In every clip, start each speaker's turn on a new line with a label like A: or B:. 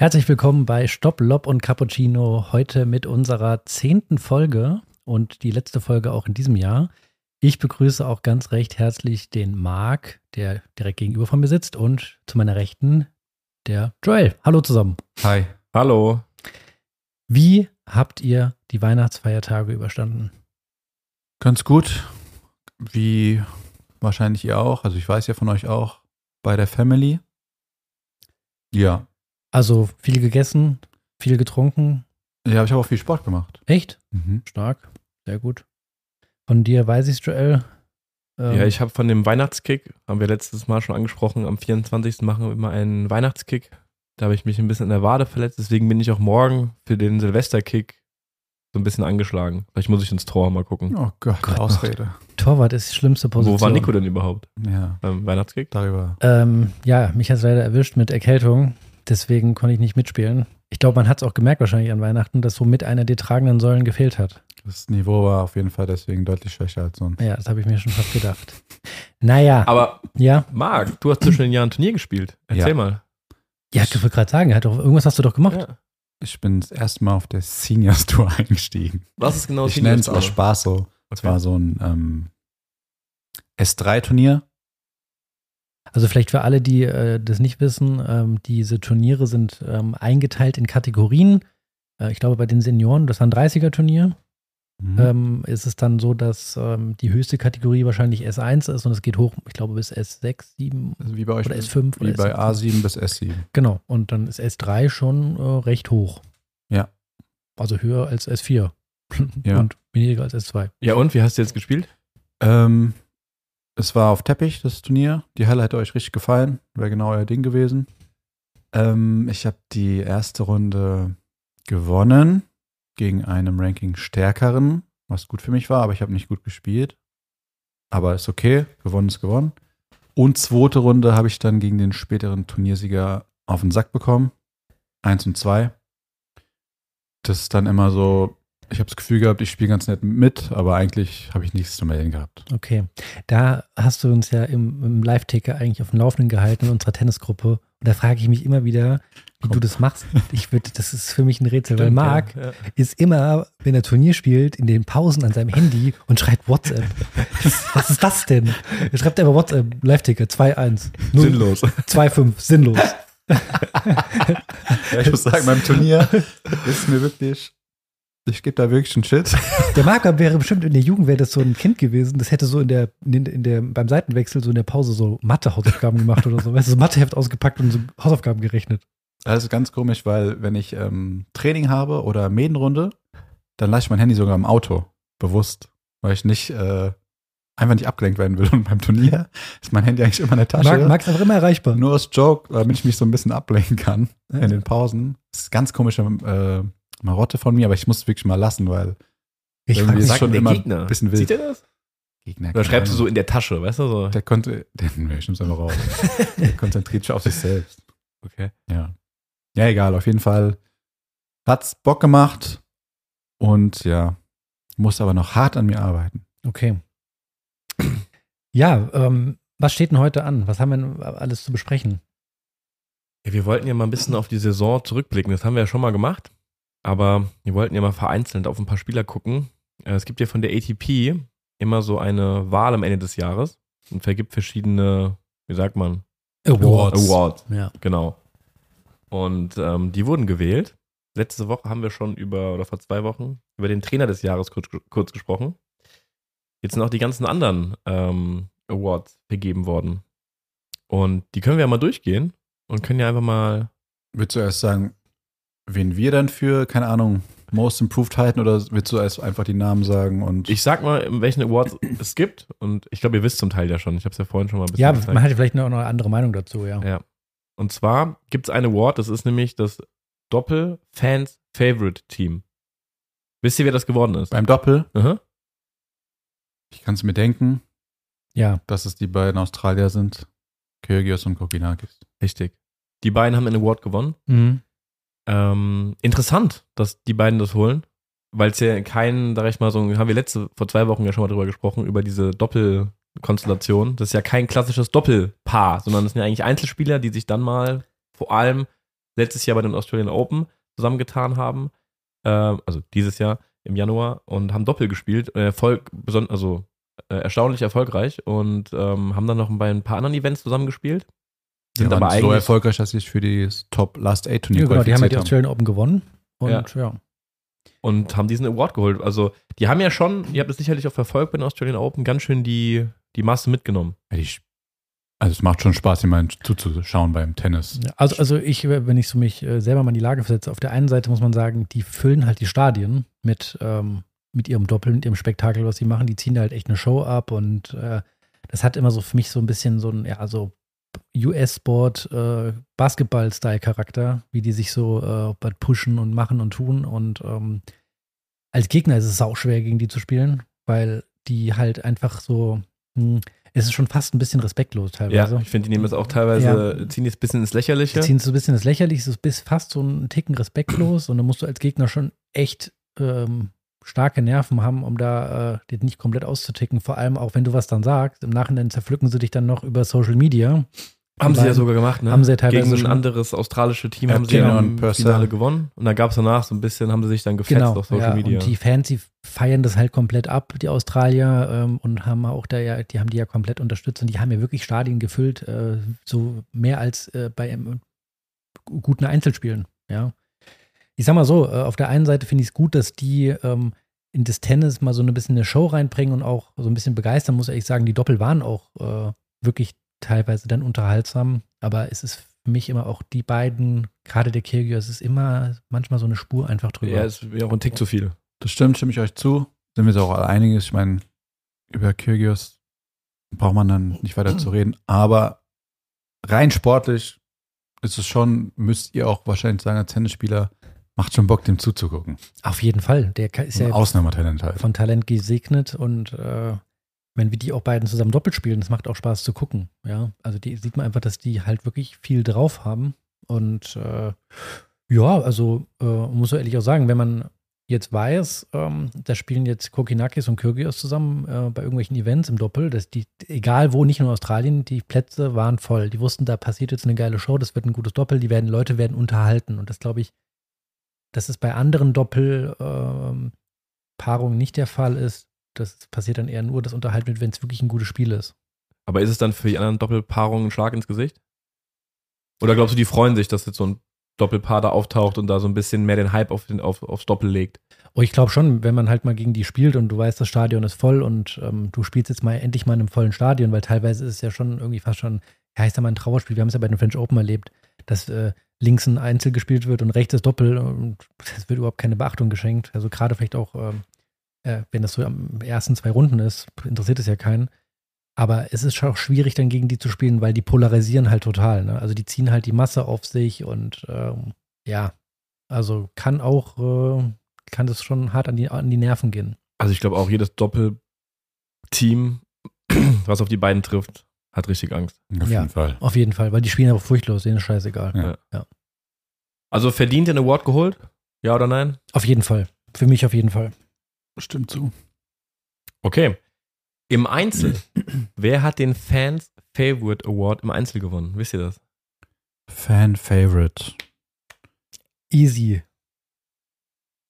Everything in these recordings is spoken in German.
A: Herzlich willkommen bei Stopp, Lob und Cappuccino. Heute mit unserer zehnten Folge und die letzte Folge auch in diesem Jahr. Ich begrüße auch ganz recht herzlich den Marc, der direkt gegenüber von mir sitzt, und zu meiner Rechten der Joel. Hallo zusammen.
B: Hi.
C: Hallo.
A: Wie habt ihr die Weihnachtsfeiertage überstanden?
B: Ganz gut. Wie wahrscheinlich ihr auch. Also ich weiß ja von euch auch. Bei der Family. Ja.
A: Also viel gegessen, viel getrunken.
B: Ja, ich habe auch viel Sport gemacht.
A: Echt?
B: Mhm.
A: Stark. Sehr gut. Von dir weiß ich Joel. Ähm,
C: Ja, ich habe von dem Weihnachtskick, haben wir letztes Mal schon angesprochen, am 24. machen wir immer einen Weihnachtskick. Da habe ich mich ein bisschen in der Wade verletzt, deswegen bin ich auch morgen für den Silvesterkick so ein bisschen angeschlagen. Vielleicht muss ich ins Tor mal gucken.
B: Oh Gott,
A: Gott.
B: Ausrede.
A: Torwart ist die schlimmste Position.
C: Wo war Nico denn überhaupt
B: Ja,
C: beim Weihnachtskick?
B: darüber.
A: Ähm, ja, mich hat es leider erwischt mit Erkältung. Deswegen konnte ich nicht mitspielen. Ich glaube, man hat es auch gemerkt wahrscheinlich an Weihnachten, dass so mit einer der tragenden Säulen gefehlt hat.
B: Das Niveau war auf jeden Fall deswegen deutlich schwächer als sonst.
A: Ja, das habe ich mir schon fast gedacht. Naja,
C: Aber
A: ja.
C: Marc, du hast zwischen den Jahren ein Turnier gespielt. Erzähl
B: Ja.
C: mal.
A: Ja, ich wollte gerade sagen, doch, irgendwas hast du doch gemacht.
C: Ja.
B: Ich bin das erste Mal auf der Seniors Tour eingestiegen.
C: Was ist genau
B: ich nenne es aus Spaß so. Es
C: Okay.
B: war so ein ähm, S3-Turnier.
A: Also vielleicht für alle, die äh, das nicht wissen, ähm, diese Turniere sind ähm, eingeteilt in Kategorien. Äh, ich glaube, bei den Senioren, das war ein 30er-Turnier,
B: Mhm.
A: ähm, ist es dann so, dass ähm, die höchste Kategorie wahrscheinlich S1 ist und es geht hoch, ich glaube, bis S6, 7
B: Also wie bei euch.
A: oder S5
B: wie
A: oder
B: bei
A: S7.
B: A7 bis S7.
A: Genau, und dann ist S3 schon äh, recht hoch.
B: Ja.
A: Also höher als S4
B: Ja.
A: und weniger als S2.
C: Ja, und wie hast du jetzt gespielt?
B: Ähm, es war auf Teppich, das Turnier. Die Halle hätte euch richtig gefallen. Wäre genau euer Ding gewesen. Ähm, ich habe die erste Runde gewonnen gegen einen Ranking stärkeren, was gut für mich war, aber ich habe nicht gut gespielt. Aber ist okay. Gewonnen ist gewonnen. Und zweite Runde habe ich dann gegen den späteren Turniersieger auf den Sack bekommen. Eins und zwei. Das ist dann immer so, ich habe das Gefühl gehabt, ich spiele ganz nett mit, aber eigentlich habe ich nichts zu melden gehabt.
A: Okay. Da hast du uns ja im, im Live-Ticker eigentlich auf dem Laufenden gehalten in unserer Tennisgruppe. Und da frage ich mich immer wieder, wie
B: Komm.
A: du das machst. Ich würde, das ist für mich ein Rätsel, weil
C: Stimmt,
A: Marc
C: ja, ja.
A: ist immer, wenn er Turnier spielt, in den Pausen an seinem Handy und schreibt WhatsApp. Was ist das denn? Er schreibt einfach WhatsApp, Live-Ticker 2-1. null-
C: Sinnlos.
A: 2-5, sinnlos.
B: Ja, ich muss sagen, beim Turnier ist mir wirklich, ich gebe da wirklich einen Shit.
A: Der Marker wäre bestimmt in der Jugend wäre das so ein Kind gewesen, das hätte so in der, in, in der, beim Seitenwechsel so in der Pause so Mathe-Hausaufgaben gemacht oder so. Weißt du, so Matheheft ausgepackt und so Hausaufgaben gerechnet.
B: Das ist ganz komisch, weil wenn ich ähm, Training habe oder Medenrunde, dann lasse ich mein Handy sogar im Auto, bewusst, weil ich nicht äh, einfach nicht abgelenkt werden will. Und beim Turnier ist mein Handy eigentlich immer in der Tasche.
A: Marc ist einfach immer erreichbar.
B: Nur als Joke, damit ich mich so ein bisschen ablenken kann in den Pausen. Das ist ganz komische äh, Marotte von mir, aber ich muss es wirklich mal lassen, weil
A: Ich
B: irgendwie ist schon
C: der
B: immer
C: Gegner.
B: ein bisschen wild.
C: Sieht er das?
B: Gegner.
C: Oder schreibst du so in der Tasche, weißt du? So.
B: Der konnte, der, nee, ich nehm's einfach raus. der konzentriert sich auf sich selbst.
C: Okay.
B: Ja. Ja, egal, auf jeden Fall hat's Bock gemacht und ja, muss aber noch hart an mir arbeiten.
A: okay. Ja, ähm, was steht denn heute an? Was haben wir denn alles zu besprechen?
C: Ja, wir wollten ja mal ein bisschen auf die Saison zurückblicken. Das haben wir ja schon mal gemacht. Aber wir wollten ja mal vereinzelt auf ein paar Spieler gucken. Äh, Es gibt ja von der ATP immer so eine Wahl am Ende des Jahres und vergibt verschiedene, wie sagt man?
B: Awards.
C: Awards,
A: Ja.
C: genau. Und ähm, die wurden gewählt. Letzte Woche haben wir schon über, oder vor zwei Wochen, über den Trainer des Jahres kurz, kurz gesprochen. Jetzt sind auch die ganzen anderen ähm, Awards vergeben worden. Und die können wir ja mal durchgehen und können ja einfach mal
B: Willst du erst sagen, wen wir dann für, keine Ahnung, Most Improved halten oder willst du erst einfach die Namen sagen und
C: Ich sag mal, in welchen Awards es gibt. Und ich glaube, ihr wisst zum Teil ja schon. Ich habe es ja vorhin schon mal ein bisschen
A: Ja,
C: gezeigt.
A: man hat ja vielleicht noch eine andere Meinung dazu, ja.
C: Ja. Und zwar gibt es ein Award, das ist nämlich das Doppel-Fans Favorite Team. Wisst ihr, wer das geworden ist?
B: beim Doppel,
C: Aha.
B: ich kann es mir denken,
A: Ja,
B: dass es die beiden Australier sind, Kyrgios und Kokinakis.
C: Richtig. Die beiden haben einen Award gewonnen.
A: mhm.
C: Ähm, interessant, dass die beiden das holen, weil es ja keinen, sag ich mal, so haben wir letzte, vor zwei Wochen ja schon mal drüber gesprochen, über diese Doppelkonstellation. Das ist ja kein klassisches Doppelpaar, sondern das sind ja eigentlich Einzelspieler, die sich dann mal vor allem letztes Jahr bei den Australian Open zusammengetan haben. Äh, also dieses Jahr im Januar und haben Doppel gespielt. Äh, Erfolg, also äh, erstaunlich erfolgreich und ähm, haben dann noch bei ein paar anderen Events zusammengespielt.
B: Sind aber eigentlich so erfolgreich, dass sie sich für die Top Last Eight Turnier
A: ja, genau, die haben ja die Australian Open gewonnen und
C: Ja.
A: ja.
C: und haben diesen Award geholt. Also die haben ja schon, ihr habt es sicherlich auch verfolgt bei den Australian Open, ganz schön die, die Masse mitgenommen.
B: Ja, also es macht schon Spaß, jemanden zuzuschauen beim Tennis.
A: Ja, Also, also ich, wenn ich so mich äh, selber mal in die Lage versetze, auf der einen Seite muss man sagen, die füllen halt die Stadien mit, ähm, mit ihrem Doppel, mit ihrem Spektakel, was sie machen. Die ziehen da halt echt eine Show ab und äh, das hat immer so für mich so ein bisschen so ein, ja, so US-Sport, äh, Basketball-Style-Charakter, wie die sich so äh, bald pushen und machen und tun. Und ähm, als Gegner ist es auch schwer, gegen die zu spielen, weil die halt einfach so, hm, es ist schon fast ein bisschen respektlos teilweise.
C: Ja, ich finde, die nehmen das auch teilweise, ziehen die es ein bisschen ins Lächerliche.
A: Die ziehen so ein bisschen das Lächerliche, so bis fast so einen Ticken respektlos und dann musst du als Gegner schon echt ähm, starke Nerven haben, um da äh, dich nicht komplett auszuticken. Vor allem auch, wenn du was dann sagst. Im Nachhinein zerpflücken sie dich dann noch über Social Media.
C: Haben sie ja sogar gemacht, ne?
A: haben sie ja teilweise
C: Gegen ein
A: schon-
C: anderes australische Team
B: Ja,
C: haben sie ja
B: Keenan
C: im. Finale gewonnen. Und da gab es danach so ein bisschen, haben sie sich dann gefetzt
A: Genau,
C: auf Social
A: ja,
C: Media.
A: und die Fans, die feiern das halt komplett ab, die Australier, ähm, und haben auch da ja, die haben die ja komplett unterstützt und die haben ja wirklich Stadien gefüllt, äh, so mehr als äh, bei ähm, guten Einzelspielen, ja. Ich sag mal so, äh, auf der einen Seite finde ich es gut, dass die ähm, in das Tennis mal so ein bisschen eine Show reinbringen und auch so ein bisschen begeistern, muss ehrlich sagen, die Doppel waren auch äh, wirklich teilweise dann unterhaltsam, aber es ist für mich immer auch die beiden, gerade der Kyrgios, es ist immer manchmal so eine Spur einfach drüber.
C: ja, ist ja auch ein Tick zu viel.
B: Das stimmt, stimme ich euch zu. Sind wir uns auch alle einiges. Ich meine, über Kyrgios braucht man dann nicht weiter zu reden. Aber rein sportlich ist es schon, müsst ihr auch wahrscheinlich sagen, als Tennisspieler, macht schon Bock, dem zuzugucken.
A: Auf jeden Fall. Der ist ja
B: Ausnahmetalent halt.
A: von Talent gesegnet und äh, wenn wir die auch beiden zusammen doppelt spielen, das macht auch Spaß zu gucken. Ja, also die sieht man einfach, dass die halt wirklich viel drauf haben und äh, ja, also äh, muss ich ehrlich auch sagen, wenn man jetzt weiß, ähm, da spielen jetzt Kokinakis und Kyrgios zusammen äh, bei irgendwelchen Events im Doppel, dass die, egal wo, nicht nur in Australien, die Plätze waren voll. Die wussten, da passiert jetzt eine geile Show, das wird ein gutes Doppel, die werden, Leute werden unterhalten. Und das glaube ich, dass es bei anderen Doppelpaarungen nicht der Fall ist. Das passiert dann eher nur, dass unterhalten wird, wenn es wirklich ein gutes Spiel ist.
C: Aber ist es dann für die anderen Doppelpaarungen ein Schlag ins Gesicht? Oder glaubst du, die freuen sich, dass jetzt so ein Doppelpaar da auftaucht und da so ein bisschen mehr den Hype auf den, auf, aufs Doppel legt?
A: Oh, ich glaube schon, wenn man halt mal gegen die spielt und du weißt, das Stadion ist voll und ähm, du spielst jetzt mal endlich mal in einem vollen Stadion, weil teilweise ist es ja schon irgendwie fast schon, ja, ich sag mal, ein Trauerspiel. Wir haben es ja bei den French Open erlebt, dass äh, links ein Einzel gespielt wird und rechts das Doppel und es wird überhaupt keine Beachtung geschenkt. Also gerade vielleicht auch, ähm, äh, wenn das so am ersten zwei Runden ist, interessiert es ja keinen. Aber es ist schon auch schwierig, dann gegen die zu spielen, weil die polarisieren halt total. Ne? Also die ziehen halt die Masse auf sich und ähm, ja, also kann auch, äh, kann das schon hart an die, an die Nerven gehen.
C: Also ich glaube auch jedes Doppelteam, was auf die beiden trifft, hat richtig Angst.
B: Auf
A: Ja.
B: jeden Fall.
A: Auf jeden Fall, weil die spielen aber furchtlos, denen ist scheißegal.
B: Ja.
C: Also verdient den Award geholt? Ja oder nein?
A: Auf jeden Fall. Für mich auf jeden Fall.
B: Stimmt zu.
C: Okay. Im Einzel, wer hat den Fans Favorite Award im Einzel gewonnen? Wisst ihr das?
B: Fan-Favorite.
A: Easy.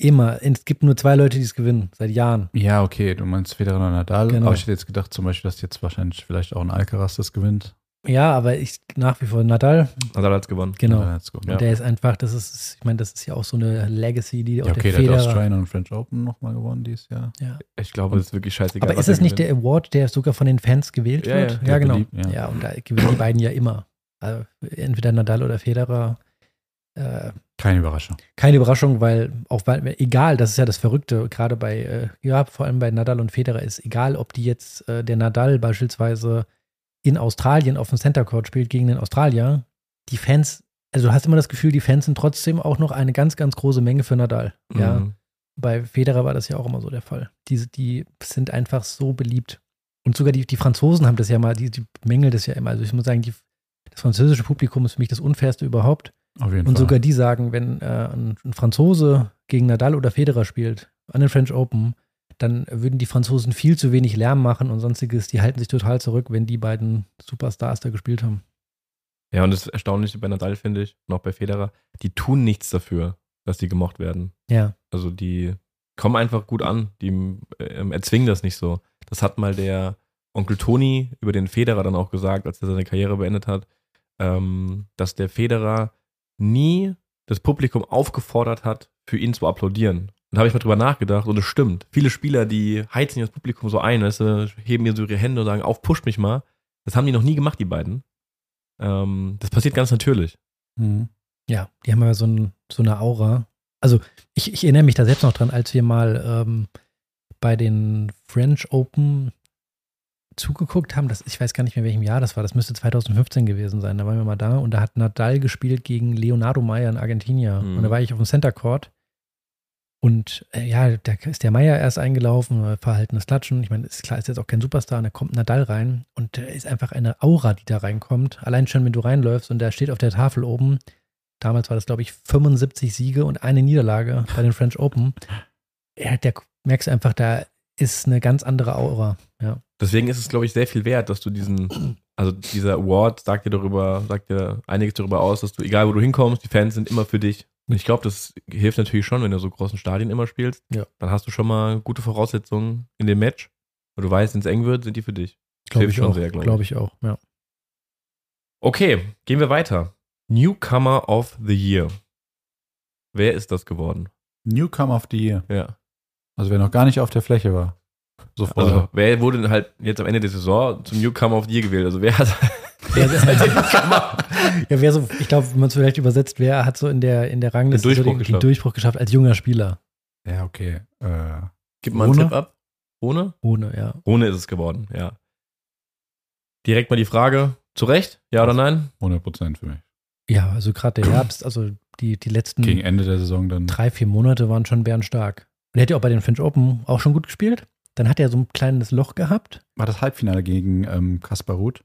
A: Immer. Es gibt nur zwei Leute, die es gewinnen, seit Jahren.
B: Ja, okay, du meinst Federer und Nadal.
A: Genau.
B: Aber ich hätte jetzt gedacht, zum Beispiel, dass jetzt wahrscheinlich vielleicht auch ein Alcaraz das gewinnt.
A: Ja, aber ich nach wie vor Nadal,
C: Nadal hat's gewonnen.
A: genau.
B: Ja, go.
C: Ja.
A: Der ist einfach, das ist, ich meine, das ist ja auch so eine Legacy, die auch
B: Ja, okay,
A: der
B: der hat
A: Federer.
B: Australian und French Open nochmal gewonnen dieses Jahr.
A: Ja.
C: Ich glaube, es ist wirklich scheißegal.
A: Aber ist es nicht
C: gewinnt.
A: der Award, der sogar von den Fans gewählt
C: Ja,
A: wird?
C: ja,
A: Ja,
B: der
A: genau.
B: beliebt, ja.
A: ja, und da gewinnen die beiden ja immer. Also entweder Nadal oder Federer. Äh,
B: Keine Überraschung.
A: keine Überraschung, weil auch weil, egal, das ist ja das Verrückte, gerade bei, äh, ja, vor allem bei Nadal und Federer ist, egal, ob die jetzt äh, der Nadal beispielsweise in Australien auf dem Center Court spielt gegen den Australier, die Fans, also du hast immer das Gefühl, die Fans sind trotzdem auch noch eine ganz, ganz große Menge für Nadal. Ja.
C: Mhm.
A: Bei Federer war das ja auch immer so der Fall. Diese, die sind einfach so beliebt. Und sogar die, die Franzosen haben das ja mal, die, die bemängeln das ja immer. Also ich muss sagen, die, das französische Publikum ist für mich das unfairste überhaupt.
B: Auf jeden
A: Und
B: Fall.
A: sogar die sagen, wenn äh, ein, Franzose gegen Nadal oder Federer spielt, an den French Open, dann würden die Franzosen viel zu wenig Lärm machen und sonstiges. Die halten sich total zurück, wenn die beiden Superstars da gespielt haben.
C: Ja, und das Erstaunliche bei Nadal finde ich, und auch bei Federer, die tun nichts dafür, dass die gemocht werden.
A: Ja.
C: Also die kommen einfach gut an, die ähm, erzwingen das nicht so. Das hat mal der Onkel Toni über den Federer dann auch gesagt, als er seine Karriere beendet hat, ähm, dass der Federer nie das Publikum aufgefordert hat, für ihn zu applaudieren. Und da habe ich mal drüber nachgedacht und es stimmt. Viele Spieler, die heizen das Publikum so ein, weißt du, heben mir so ihre Hände und sagen, auf, pusht mich mal. Das haben die noch nie gemacht, die beiden. Ähm, das passiert ganz natürlich.
B: Mhm.
A: Ja, die haben ja so, ein, so eine Aura. Also ich, ich erinnere mich da selbst noch dran, als wir mal ähm, bei den French Open zugeguckt haben, das, ich weiß gar nicht mehr, welchem Jahr das war, das müsste 2015 gewesen sein, da waren wir mal da und da hat Nadal gespielt gegen Leonardo Meyer in Argentinien
C: Mhm.
A: und da war ich auf dem Center Court und äh, ja, da ist der Meyer erst eingelaufen, äh, verhaltenes Klatschen, ich meine, ist klar, ist jetzt auch kein Superstar und da kommt Nadal rein und da ist einfach eine Aura, die da reinkommt, allein schon, wenn du reinläufst und da steht auf der Tafel oben, damals war das glaube ich 75 Siege und eine Niederlage bei den French Open, ja, der merkst einfach, da ist eine ganz andere Aura, ja.
C: Deswegen ist es, glaube ich, sehr viel wert, dass du diesen, also dieser Award sagt dir darüber, sagt dir einiges darüber aus, dass du, egal wo du hinkommst, die Fans sind immer für dich. Und ich glaube, das hilft natürlich schon, wenn du so großen Stadien immer spielst.
A: Ja.
C: Dann hast du schon mal gute Voraussetzungen in dem Match. Und du weißt, wenn es eng wird, sind die für dich.
A: Glaube ich
C: schon
A: auch.
C: sehr, glaub ich.
A: Glaube ich auch, ja.
C: Okay, gehen wir weiter. Newcomer of the Year. Wer ist das geworden?
B: Newcomer of the Year.
C: Ja.
B: Also wer noch gar nicht auf der Fläche war. So vorher.
C: Also, wer wurde denn halt jetzt am Ende der Saison zum Newcomer of the Year gewählt? Also, wer hat.
A: Ja, das ja, wer so, ich glaube, wenn man es vielleicht übersetzt, wer hat so in der, in der Rangliste
C: Den Durchbruch
A: so den, den
C: geschafft.
A: Durchbruch geschafft als junger Spieler?
B: ja, okay. Äh,
C: Gib mal einen? Tipp ab. Ohne?
A: Ohne, ja.
C: Ohne ist es geworden, ja. Direkt mal die Frage. Zu Recht? Ja oder nein?
B: 100% für mich.
A: Ja, also gerade der Herbst, also die, die letzten
B: Gegen Ende der Saison dann.
A: drei, vier Monate waren schon bärenstark. Und er hat ja auch bei den French Open auch schon gut gespielt. Dann hat er so ein kleines Loch gehabt.
B: War das Halbfinale gegen ähm, Kaspar Ruth,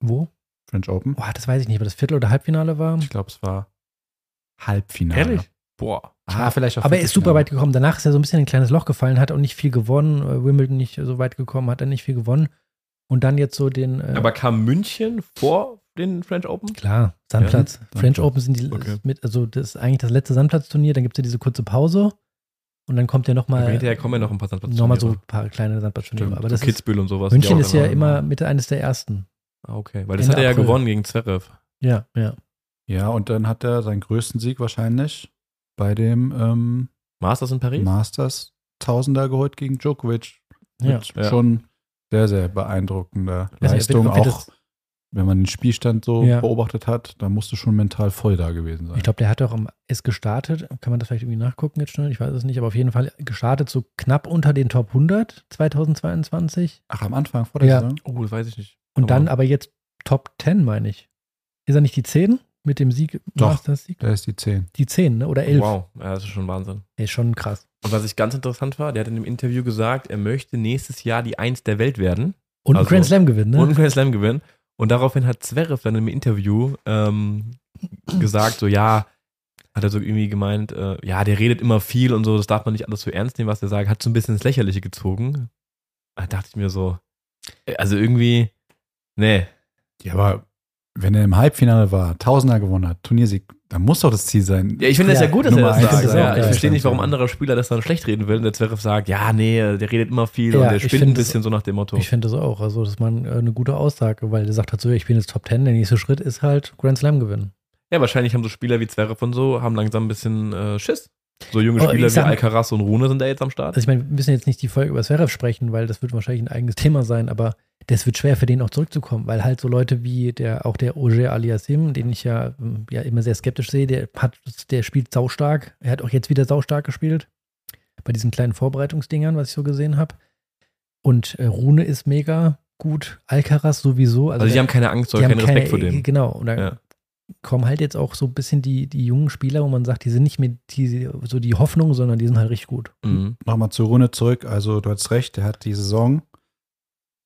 A: Wo?
B: French Open?
A: Boah, das weiß ich nicht, ob das Viertel- oder Halbfinale war.
B: Ich glaube, es war Halbfinale.
C: Boah.
B: Ah, vielleicht auch
A: Aber er ist super weit gekommen. Danach ist er so ein bisschen in ein kleines Loch gefallen, hat auch nicht viel gewonnen. Äh, Wimbledon nicht so weit gekommen, hat er nicht viel gewonnen. Und dann jetzt so den. Äh,
C: Aber kam München vor den French Open?
A: klar, Sandplatz.
B: Ja,
A: French
B: Sandplatz.
A: Open sind die
C: Okay.
A: mit, also das ist eigentlich das letzte Sandplatzturnier. Dann gibt es ja diese kurze Pause. Und dann kommt ja nochmal
C: hinterher kommen ja noch ein paar Sandplatz.
A: noch mal so ein paar kleine Sandplatzturniere. Aber
C: so
A: das ist,
C: Kitzbühel und sowas.
A: München ist ja
C: immer-
A: immer Mitte eines der ersten.
C: Ah, okay. Weil das
A: Ende
C: hat er ja
A: April.
C: gewonnen gegen Zverev.
A: Ja, ja.
B: Ja, und dann hat er seinen größten Sieg wahrscheinlich bei dem ähm,
C: Masters in Paris?
B: Masters Tausender geholt gegen Djokovic.
A: Ja.
B: Mit
C: Ja.
B: schon sehr, sehr beeindruckender
A: nicht,
B: Leistung. Auch wenn man den Spielstand so
A: Ja.
B: beobachtet hat, da musst du schon mental voll da gewesen sein.
A: Ich glaube, der hat auch am, ist gestartet. Kann man das vielleicht irgendwie nachgucken jetzt schnell? Ich weiß es nicht, aber auf jeden Fall gestartet so knapp unter den Top 100 2022.
B: Ach, am Anfang vor der
A: Ja.
B: Saison?
C: Oh, das weiß ich nicht.
A: Und
C: Aber-
A: dann aber jetzt Top 10, meine ich. Ist er nicht die 10 mit dem Sieg,
B: Doch.
A: Masters-Sieg?
B: Da ist die 10.
A: Die 10, ne? Oder 11?
C: Wow, ja, das ist schon Wahnsinn.
A: Ey, schon krass.
C: Und was ich ganz interessant war, der hat in dem Interview gesagt, er möchte nächstes Jahr die Eins der Welt werden
A: Und
C: Also-
A: einen Grand Slam gewinnen, ne?
C: und einen Grand Slam gewinnen. Und daraufhin hat Zverev dann im Interview ähm, gesagt, so ja, hat er so irgendwie gemeint, äh, ja, der redet immer viel und so, das darf man nicht alles so ernst nehmen, was er sagt, hat so ein bisschen ins Lächerliche gezogen. Da dachte ich mir so, äh, also irgendwie, nee,
B: Ja, aber wenn er im Halbfinale war, Tausender gewonnen hat, Turniersieg, dann muss doch das Ziel sein.
C: Ja, ich finde es
A: Ja,
C: ja gut, dass er
B: Nummer
C: das
B: eins
C: sagt.
A: auch
C: Ja, ich verstehe nicht, warum anderer Spieler das dann schlecht reden will und der Zverev sagt, ja, nee, der redet immer viel
A: Ja,
C: und der spinnt ein
A: finde das-
C: bisschen so nach dem Motto.
A: Ich finde das auch. Also, das ist mal äh, eine gute Aussage, weil der sagt halt so, ich bin jetzt Top 10, der nächste Schritt ist halt Grand Slam gewinnen.
C: Ja, wahrscheinlich haben so Spieler wie Zverev und so, haben langsam ein bisschen äh, Schiss. So junge
A: Oh,
C: Spieler
A: ich
C: wie Alcaraz und Rune sind da jetzt am Start.
A: Also ich meine, wir müssen jetzt nicht die Folge über Zverev sprechen, weil das wird wahrscheinlich ein eigenes Thema sein, aber das wird schwer für den auch zurückzukommen, weil halt so Leute wie der, auch der Oger Aliassim, den ich ja, ähm, ja immer sehr skeptisch sehe, der hat, der spielt saustark. Er hat auch jetzt wieder saustark gespielt. Bei diesen kleinen Vorbereitungsdingern, was ich so gesehen habe. Und äh, Rune ist mega gut. Alcaraz sowieso.
C: Also, die
A: der-
C: haben keine Angst oder keinen Respekt vor dem.
A: Genau. Und da
C: Ja.
A: Kommen halt jetzt auch so ein bisschen die, die jungen Spieler, wo man sagt, die sind nicht mehr die, so die Hoffnung, sondern die sind halt richtig gut.
C: Mhm.
B: Nochmal zur Runde zurück. Also, du hast recht, der hat die Saison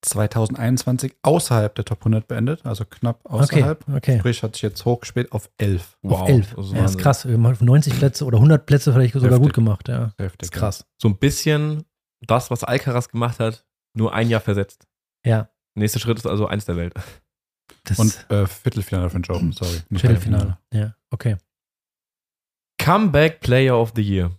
B: 2021 außerhalb der Top 100 beendet, also knapp außerhalb.
A: Okay, okay.
B: Sprich, hat sich jetzt hochgespielt auf 11.
A: Auf 11.
C: das ist
A: ja, ist krass. Wir haben auf 90 Plätze oder 100 Plätze vielleicht sogar
B: Heftig.
A: gut gemacht. Ja,
B: Heftig,
A: ist krass.
C: So ein bisschen das, was Alcaraz gemacht hat, nur ein Jahr versetzt.
A: Ja,
C: Nächster Schritt ist also eins der Welt.
A: Das
B: Und äh, Viertelfinale French Open, sorry. nicht
A: Viertelfinale. Ja, okay.
C: Comeback Player of the Year.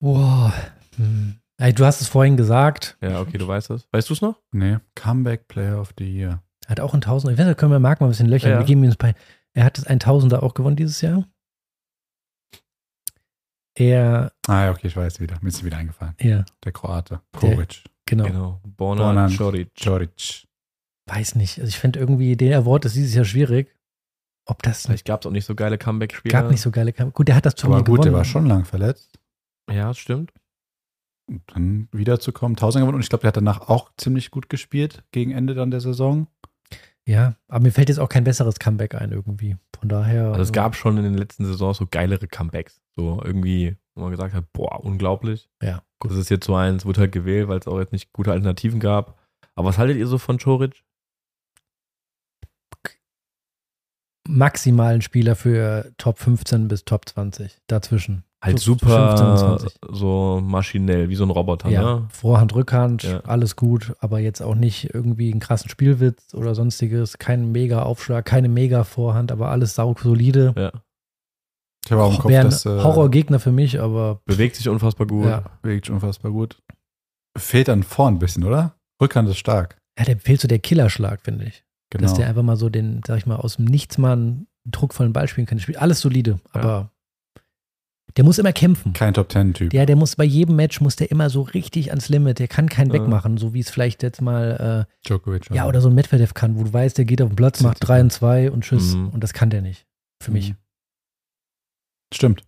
A: Wow. Hm. Ey, du hast es vorhin gesagt.
C: Ja, okay, du weißt es. Weißt du es noch?
B: Nee, Comeback Player of the Year.
A: Er hat auch ein Tausender. Ich weiß, da können wir Marc mal ein bisschen löchern.
C: Ja.
A: Wir geben ihm das bei. Er hat das ein Tausender auch gewonnen dieses Jahr. Er,
B: Ah, ja, okay, ich weiß wieder. Mir ist wieder eingefallen.
A: ja,
B: Der Kroate. Koric.
A: genau.
C: Genau. Borna
B: Borna
C: Choric.
B: Joric.
A: Weiß nicht. Also ich finde irgendwie, den Award ist dieses Jahr schwierig. Ob das
C: Vielleicht gab es auch nicht so geile Comeback-Spieler.
A: gab nicht so geile Kam Gut, der hat das Turnier
B: Aber gut,
A: gewonnen.
B: der war schon lang verletzt.
C: Ja, das stimmt.
B: Und dann wiederzukommen, Tausend gewonnen. Und ich glaube, der hat danach auch ziemlich gut gespielt gegen Ende dann der Saison.
A: Ja, aber mir fällt jetzt auch kein besseres Comeback ein irgendwie. Von daher.
C: Also es
A: äh,
C: gab schon in den letzten Saisons so geilere Comebacks. So irgendwie, wo man gesagt hat, boah, unglaublich.
A: Ja,
C: Das ist jetzt so eins, wurde halt gewählt, weil es auch jetzt nicht gute Alternativen gab. Aber was haltet ihr so von Choric?
A: Maximalen Spieler für Top 15 bis Top 20. Dazwischen.
C: Halt
A: So- so
C: super
A: 15 und 20.
C: so maschinell, wie so ein Roboter,
A: Ja,
C: ne?
A: Vorhand, Rückhand,
C: Ja.
A: alles gut, aber jetzt auch nicht irgendwie einen krassen Spielwitz oder sonstiges, kein mega Aufschlag, keine mega Vorhand, aber alles saug solide.
C: Ja.
B: Ich habe auch im Kopf, dass äh,
A: Horrorgegner für mich, aber
C: Bewegt sich unfassbar gut.
A: ja.
B: wirklich unfassbar gut. Fehlt dann vorn ein bisschen, oder? Rückhand ist stark.
A: ja, der fehlt so der Killerschlag, finde ich.
B: Genau.
A: Dass der einfach mal so den, sag ich mal, aus dem Nichts mal einen druckvollen Ball spielen kann. Spielt alles solide, aber der muss immer kämpfen.
B: Kein Top Ten Typ.
A: Der, der muss bei jedem Match muss der immer so richtig ans Limit. Der kann keinen
C: Ja.
A: wegmachen, so wie es vielleicht jetzt mal
B: Djokovic.
A: äh, ja oder so ein Medvedev kann, wo du weißt, der geht auf den Platz, macht
B: sich
A: 3
B: an.
A: und 2 und tschüss.
C: Mhm.
A: Und das kann der nicht. Für mich.
B: Mhm. Stimmt.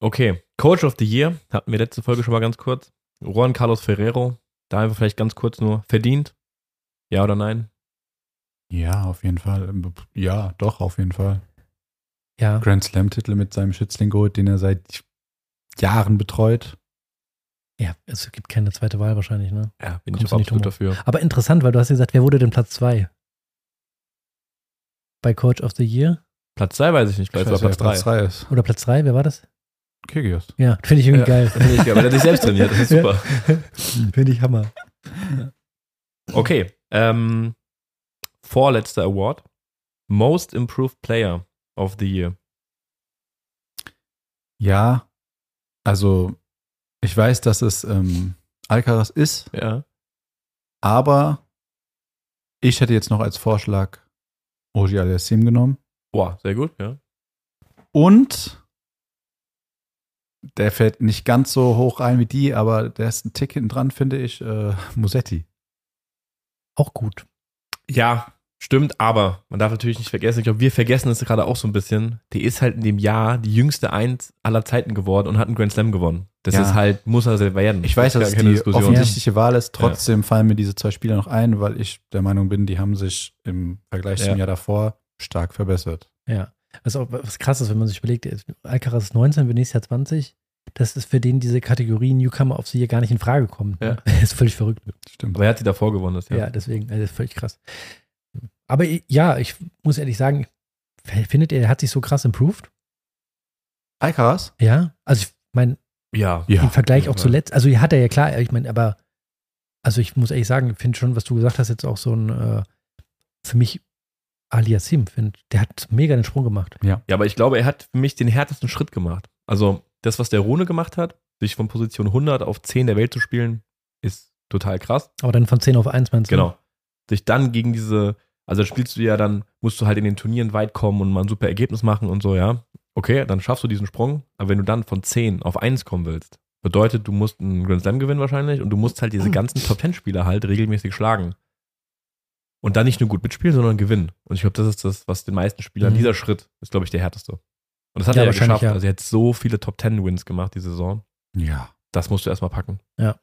C: Okay, Coach of the Year hatten wir letzte Folge schon mal ganz kurz. Juan Carlos Ferrero, da einfach vielleicht ganz kurz nur verdient. Ja oder nein?
B: Ja, auf jeden Fall. Ja, doch, auf jeden Fall.
A: Ja.
B: Grand Slam-Titel mit seinem Schützling geholt, den er seit Jahren betreut.
A: Ja, es gibt keine zweite Wahl wahrscheinlich, ne?
C: Ja, bin
A: Kommst
C: ich auch
A: nicht
C: absolut
A: drum
C: dafür.
A: Aber interessant, weil du hast gesagt, wer wurde denn Platz 2? Bei Coach of the Year?
C: Platz 2 weiß ich nicht, vielleicht war
B: Ich weiß,
C: Platz
B: wer
C: 3.
B: Platz 3 ist.
A: Oder Platz 3? Wer war das?
B: Kyrgios.
A: Ja, finde ich irgendwie geil.
C: Finde ich geil, weil er sich selbst trainiert, das ist super.
A: finde ich Hammer.
C: Okay, ähm, vorletzter Award. Most Improved Player of the Year.
B: Ja, also ich weiß, dass es ähm, Alcaraz ist,
C: Ja.
B: aber ich hätte jetzt noch als Vorschlag Oji Aliassim genommen.
C: Boah, sehr gut, ja.
B: Und der fällt nicht ganz so hoch ein wie die, aber der ist ein Tick hinten dran, finde ich, äh, Musetti.
A: Auch gut.
C: Ja, stimmt, aber man darf natürlich nicht vergessen, ich glaube, wir vergessen es gerade auch so ein bisschen. Die ist halt in dem Jahr die jüngste Eins aller Zeiten geworden und hat einen Grand Slam gewonnen. Das
B: Ja.
C: ist halt, muss er sehr werden.
B: Ich weiß,
C: Das
B: dass es die
C: Diskussion.
B: offensichtliche Wahl ist. Trotzdem fallen mir diese zwei Spieler noch ein, weil ich der Meinung bin, die haben sich im Vergleich zum
C: Ja.
B: Jahr davor stark verbessert.
A: Ja. Was auch was krass ist, wenn man sich überlegt, Alcaraz ist 19, Venezia Jahr 20. Das ist für den diese Kategorie Newcomer of the Year gar nicht in Frage kommt.
C: Ja.
A: Ne? ist völlig verrückt.
B: Stimmt.
C: Aber er hat sie davor gewonnen, das
A: Ja,
C: Jahr.
A: deswegen, also das ist völlig krass. Aber ja, ich muss ehrlich sagen, findet ihr, er hat sich so krass improved?
B: Alcaraz?
A: Ja. Also ich meine,
C: Ja.
B: Ja.
A: im Vergleich auch
C: ja.
A: zuletzt, also hat er ja klar, ich meine, aber also ich muss ehrlich sagen, ich finde schon, was du gesagt hast, jetzt auch so ein äh, für mich Aliasim, finde, der hat mega den Sprung gemacht.
C: Ja, aber ich glaube, er hat für mich den härtesten Schritt gemacht. Also, das, was der Rune gemacht hat, sich von Position 100 auf 10 der Welt zu spielen, ist total krass.
A: Aber dann von 10 auf 1 meinst du?
C: Genau. Sich dann gegen diese, also spielst du ja dann, musst du halt in den Turnieren weit kommen und mal ein super Ergebnis machen und so, ja. Okay, dann schaffst du diesen Sprung, aber wenn du dann von 10 auf 1 kommen willst, bedeutet, du musst einen Grand Slam gewinnen wahrscheinlich und du musst halt diese ganzen Top 10 Spieler halt regelmäßig schlagen. Und dann nicht nur gut mitspielen, sondern gewinnen. Und ich glaube, das ist das, was den meisten Spielern,
A: Mhm.
C: dieser Schritt ist, glaube ich, der härteste. Und das hat
A: Ja,
C: er ja geschafft.
A: ja.
C: Also er hat so viele Top 10 Wins gemacht diese Saison.
B: Ja.
C: Das musst du erstmal packen.
A: Ja.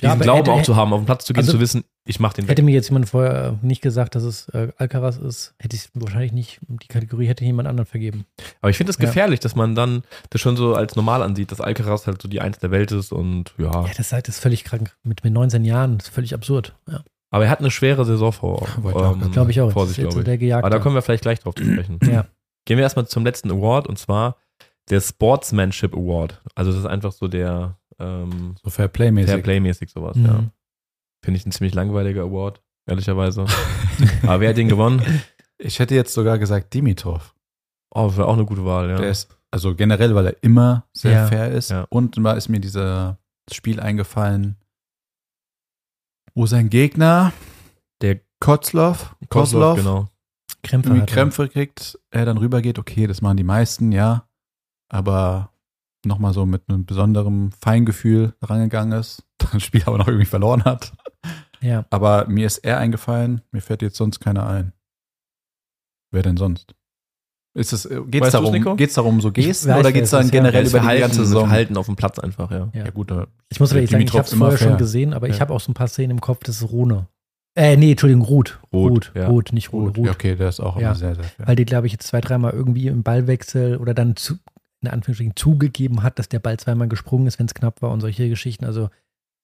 C: Diesen
A: aber
C: Glauben
A: hätte-
C: auch zu haben, auf den Platz zu gehen,
A: Also-
C: zu wissen, ich mach den weg.
A: Hätte mir jetzt jemand vorher nicht gesagt, dass es äh, Alcaraz ist, hätte ich wahrscheinlich nicht, die Kategorie hätte jemand anderen vergeben.
C: Aber ich finde es
A: Ja.
C: gefährlich, dass man dann das schon so als normal ansieht, dass Alcaraz halt so die Eins der Welt ist und ja.
A: Ja, das ist halt das ist völlig krank. Mit, mit 19 Jahren, das ist völlig absurd. Ja,
C: Aber er hat eine schwere Saison vor, ähm,
A: glaube ich auch.
C: vor sich,
A: so
C: glaube ich.
A: Gejagte.
C: Aber da kommen wir vielleicht gleich drauf zu sprechen.
A: ja.
C: Gehen wir erstmal zum letzten Award und zwar der Sportsmanship Award. Also das ist einfach so der ähm,
B: So Fair Play-mäßig.
C: Fair Play-mäßig sowas,
A: Mhm.
C: ja. Finde ich ein ziemlich langweiliger Award. ehrlicherweise. Aber wer hat den gewonnen?
B: Ich hätte jetzt sogar gesagt Dimitrov.
C: Oh, wäre auch eine gute Wahl, ja.
B: Der ist, also generell, weil er immer sehr
A: Ja.
B: fair ist.
C: Ja.
B: Und mal ist mir dieses Spiel eingefallen, wo sein Gegner,
C: Der
B: Kotzloff,
C: Kozlov,
B: Kozlov,
C: genau.
A: Krämpfe
B: irgendwie
A: er.
B: Krämpfe kriegt, er dann rübergeht, okay, das machen die meisten, ja. Aber nochmal so mit einem besonderen Feingefühl rangegangen ist, das Spiel aber noch irgendwie verloren hat.
A: Ja.
B: Aber mir ist er eingefallen, mir fällt jetzt sonst keiner ein. Wer denn sonst? Ist es, äh, geht's
C: Weißt
B: darum, geht's darum so Gesten
A: weiß,
B: oder geht's
A: es
B: dann
A: ja.
B: generell
C: Das
B: über die
C: Verhalten,
B: ganze Saison?
C: Verhalten auf dem Platz einfach, ja.
A: Ja.
B: Ja gut,
A: Ich muss aber ehrlich sagen, ich
B: Dimitrov
A: habe es
B: immer
A: vorher schon gesehen, aber ich
C: Ja.
A: habe auch so ein paar Szenen im Kopf, das ist Rune. Äh, nee, Entschuldigung, Ruth.
C: Ruth,
A: Ruth,
C: ja.
A: Ruth, nicht. Ruth.
B: Ja, okay, der ist auch
A: Ja.
B: immer sehr, sehr fair.
A: Weil die, glaube ich, jetzt zwei, dreimal irgendwie im Ballwechsel oder dann zu, in Anführungsstrichen zugegeben hat, dass der Ball zweimal gesprungen ist, wenn es knapp war und solche Geschichten. Also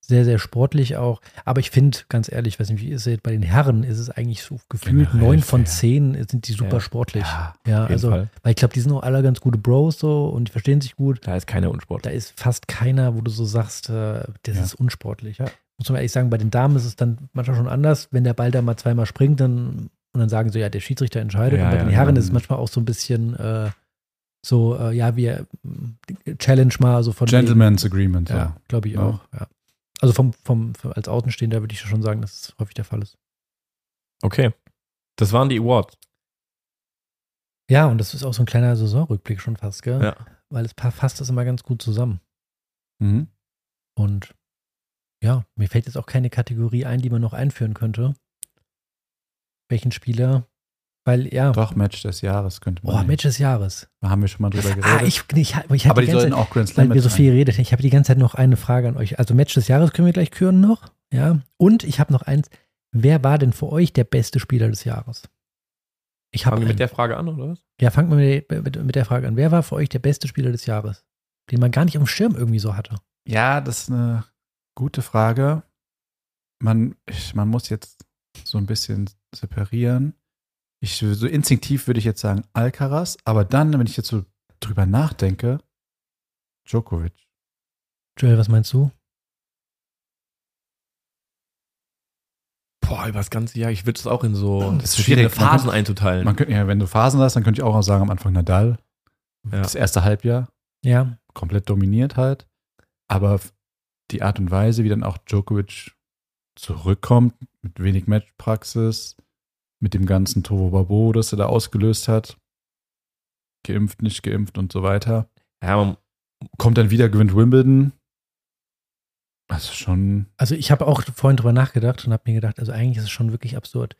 A: sehr, sehr sportlich auch. Aber ich finde, ganz ehrlich, weiß nicht, wie ist es bei den Herren, ist es eigentlich so gefühlt neun von zehn sind die super
C: Ja.
A: sportlich.
B: Ja,
A: Ja, also,
C: Fall.
A: weil ich glaube, die sind auch alle ganz gute Bros so und die verstehen sich gut.
C: Da ist keiner unsportlich.
A: Da ist fast keiner, wo du so sagst, äh, das
B: Ja.
A: ist unsportlich. Muss man ehrlich sagen, bei den Damen ist es dann manchmal schon anders. Wenn der Ball da mal zweimal springt, dann und dann sagen sie, ja, der Schiedsrichter entscheidet.
C: Ja,
A: und bei
C: ja,
A: den Herren
B: ja.
A: ist es manchmal auch so ein bisschen äh, so, äh, ja, wir äh, challenge mal so von wegen-
B: Gentleman's Agreement. So.
A: Ja, glaube ich
B: Ja.
A: auch. Ja. Also vom, vom, als Außenstehender würde ich schon sagen, dass es häufig der Fall ist.
C: Okay. Das waren die Awards.
A: Ja, und das ist auch so ein kleiner Saisonrückblick schon fast, gell?
C: Ja.
A: Weil es pa- fasst das immer ganz gut zusammen.
B: Mhm.
A: Und ja, mir fällt jetzt auch keine Kategorie ein, die man noch einführen könnte. Welchen Spieler? Weil, ja,
B: Doch, Match des Jahres könnte man.
A: oh,
B: nehmen.
A: Match des Jahres.
B: Da haben wir schon mal drüber geredet.
A: Ah, ich, ich, ich
B: Aber
A: die
B: die sollten
A: Zeit,
B: auch Grand Slam
A: weil wir so viel haben, ich habe die ganze Zeit noch eine Frage an euch. Also Match des Jahres können wir gleich küren noch. Ja. Und ich habe noch eins. Wer war denn für euch der beste Spieler des Jahres? Ich habe
C: Fangen wir mit der Frage an, oder was?
A: Ja, fangt mal mit, mit, mit der Frage an. Wer war für euch der beste Spieler des Jahres? Den man gar nicht auf dem Schirm irgendwie so hatte.
B: Ja, das ist eine gute Frage. Man, ich, man muss jetzt so ein bisschen separieren. Ich, so instinktiv würde ich jetzt sagen Alcaraz, aber dann, wenn ich jetzt so drüber nachdenke, Djokovic.
A: Joel, was meinst du?
C: Boah, über das ganze Jahr, ich würde es auch in so
B: Das ist
C: verschiedene Phasen
B: kann-
C: einteilen.
B: Man könnte, ja, wenn du Phasen hast, dann könnte ich auch noch sagen, am Anfang Nadal.
C: Ja.
B: Das erste Halbjahr
A: Ja,
B: komplett dominiert halt. Aber die Art und Weise, wie dann auch Djokovic zurückkommt, mit wenig Matchpraxis, mit dem ganzen Tovo Babo, das er da ausgelöst hat, geimpft, nicht geimpft und so weiter,
C: ja, man,
B: kommt dann wieder, gewinnt Wimbledon. Also schon,
A: Also ich habe auch vorhin drüber nachgedacht und habe mir gedacht, also eigentlich ist es schon wirklich absurd.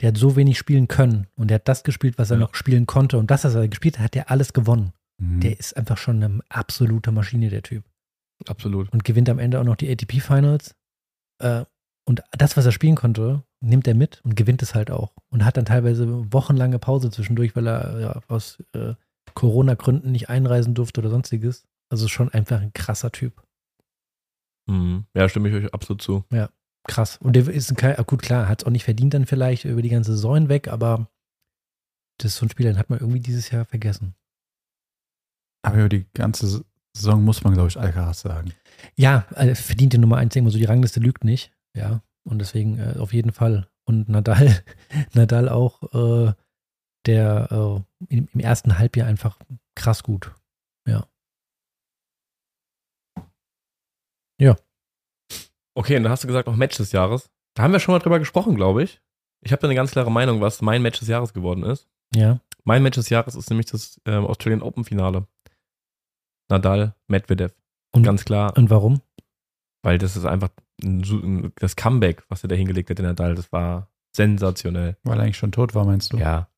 A: Der hat so wenig spielen können und der hat das gespielt, was er
C: Ja.
A: noch spielen konnte und das, was er gespielt hat, hat er alles gewonnen.
B: mhm.
A: Der ist einfach schon eine absolute Maschine, der Typ.
C: Absolut.
A: Und gewinnt am Ende auch noch die ATP Finals. Äh, und das, was er spielen konnte, nimmt er mit und gewinnt es halt auch. Und hat dann teilweise wochenlange Pause zwischendurch, weil er ja, aus äh, Corona-Gründen nicht einreisen durfte oder sonstiges. Also schon einfach ein krasser Typ.
C: Mhm. Ja, stimme ich euch absolut zu.
A: Krass. Und der ist ein, gut, klar, hat es auch nicht verdient dann vielleicht über die ganze Saison hinweg, aber das ist so ein Spieler, den hat man irgendwie dieses Jahr vergessen.
B: aber über die ganze Saison muss man, glaube ich, Alcaraz sagen.
A: Ja, äh, verdient die Nummer eins irgendwo so, die Rangliste lügt nicht. Ja, und deswegen äh, auf jeden Fall. Und Nadal, Nadal auch, äh, der äh, im, im ersten Halbjahr einfach krass gut.
C: Okay, und dann hast du gesagt, noch Match des Jahres. Da haben wir schon mal drüber gesprochen, glaube ich. Ich habe da eine ganz klare Meinung, was mein Match des Jahres geworden ist.
A: Ja,
C: Mein Match des Jahres ist nämlich das ähm, Australian Open Finale. Nadal, Medvedev.
A: Und-
C: ganz klar,
A: und warum?
C: weil das ist einfach ein, das Comeback, was er da hingelegt hat, der Nadal, das war sensationell.
B: Weil er eigentlich schon tot war, meinst du?
C: Ja,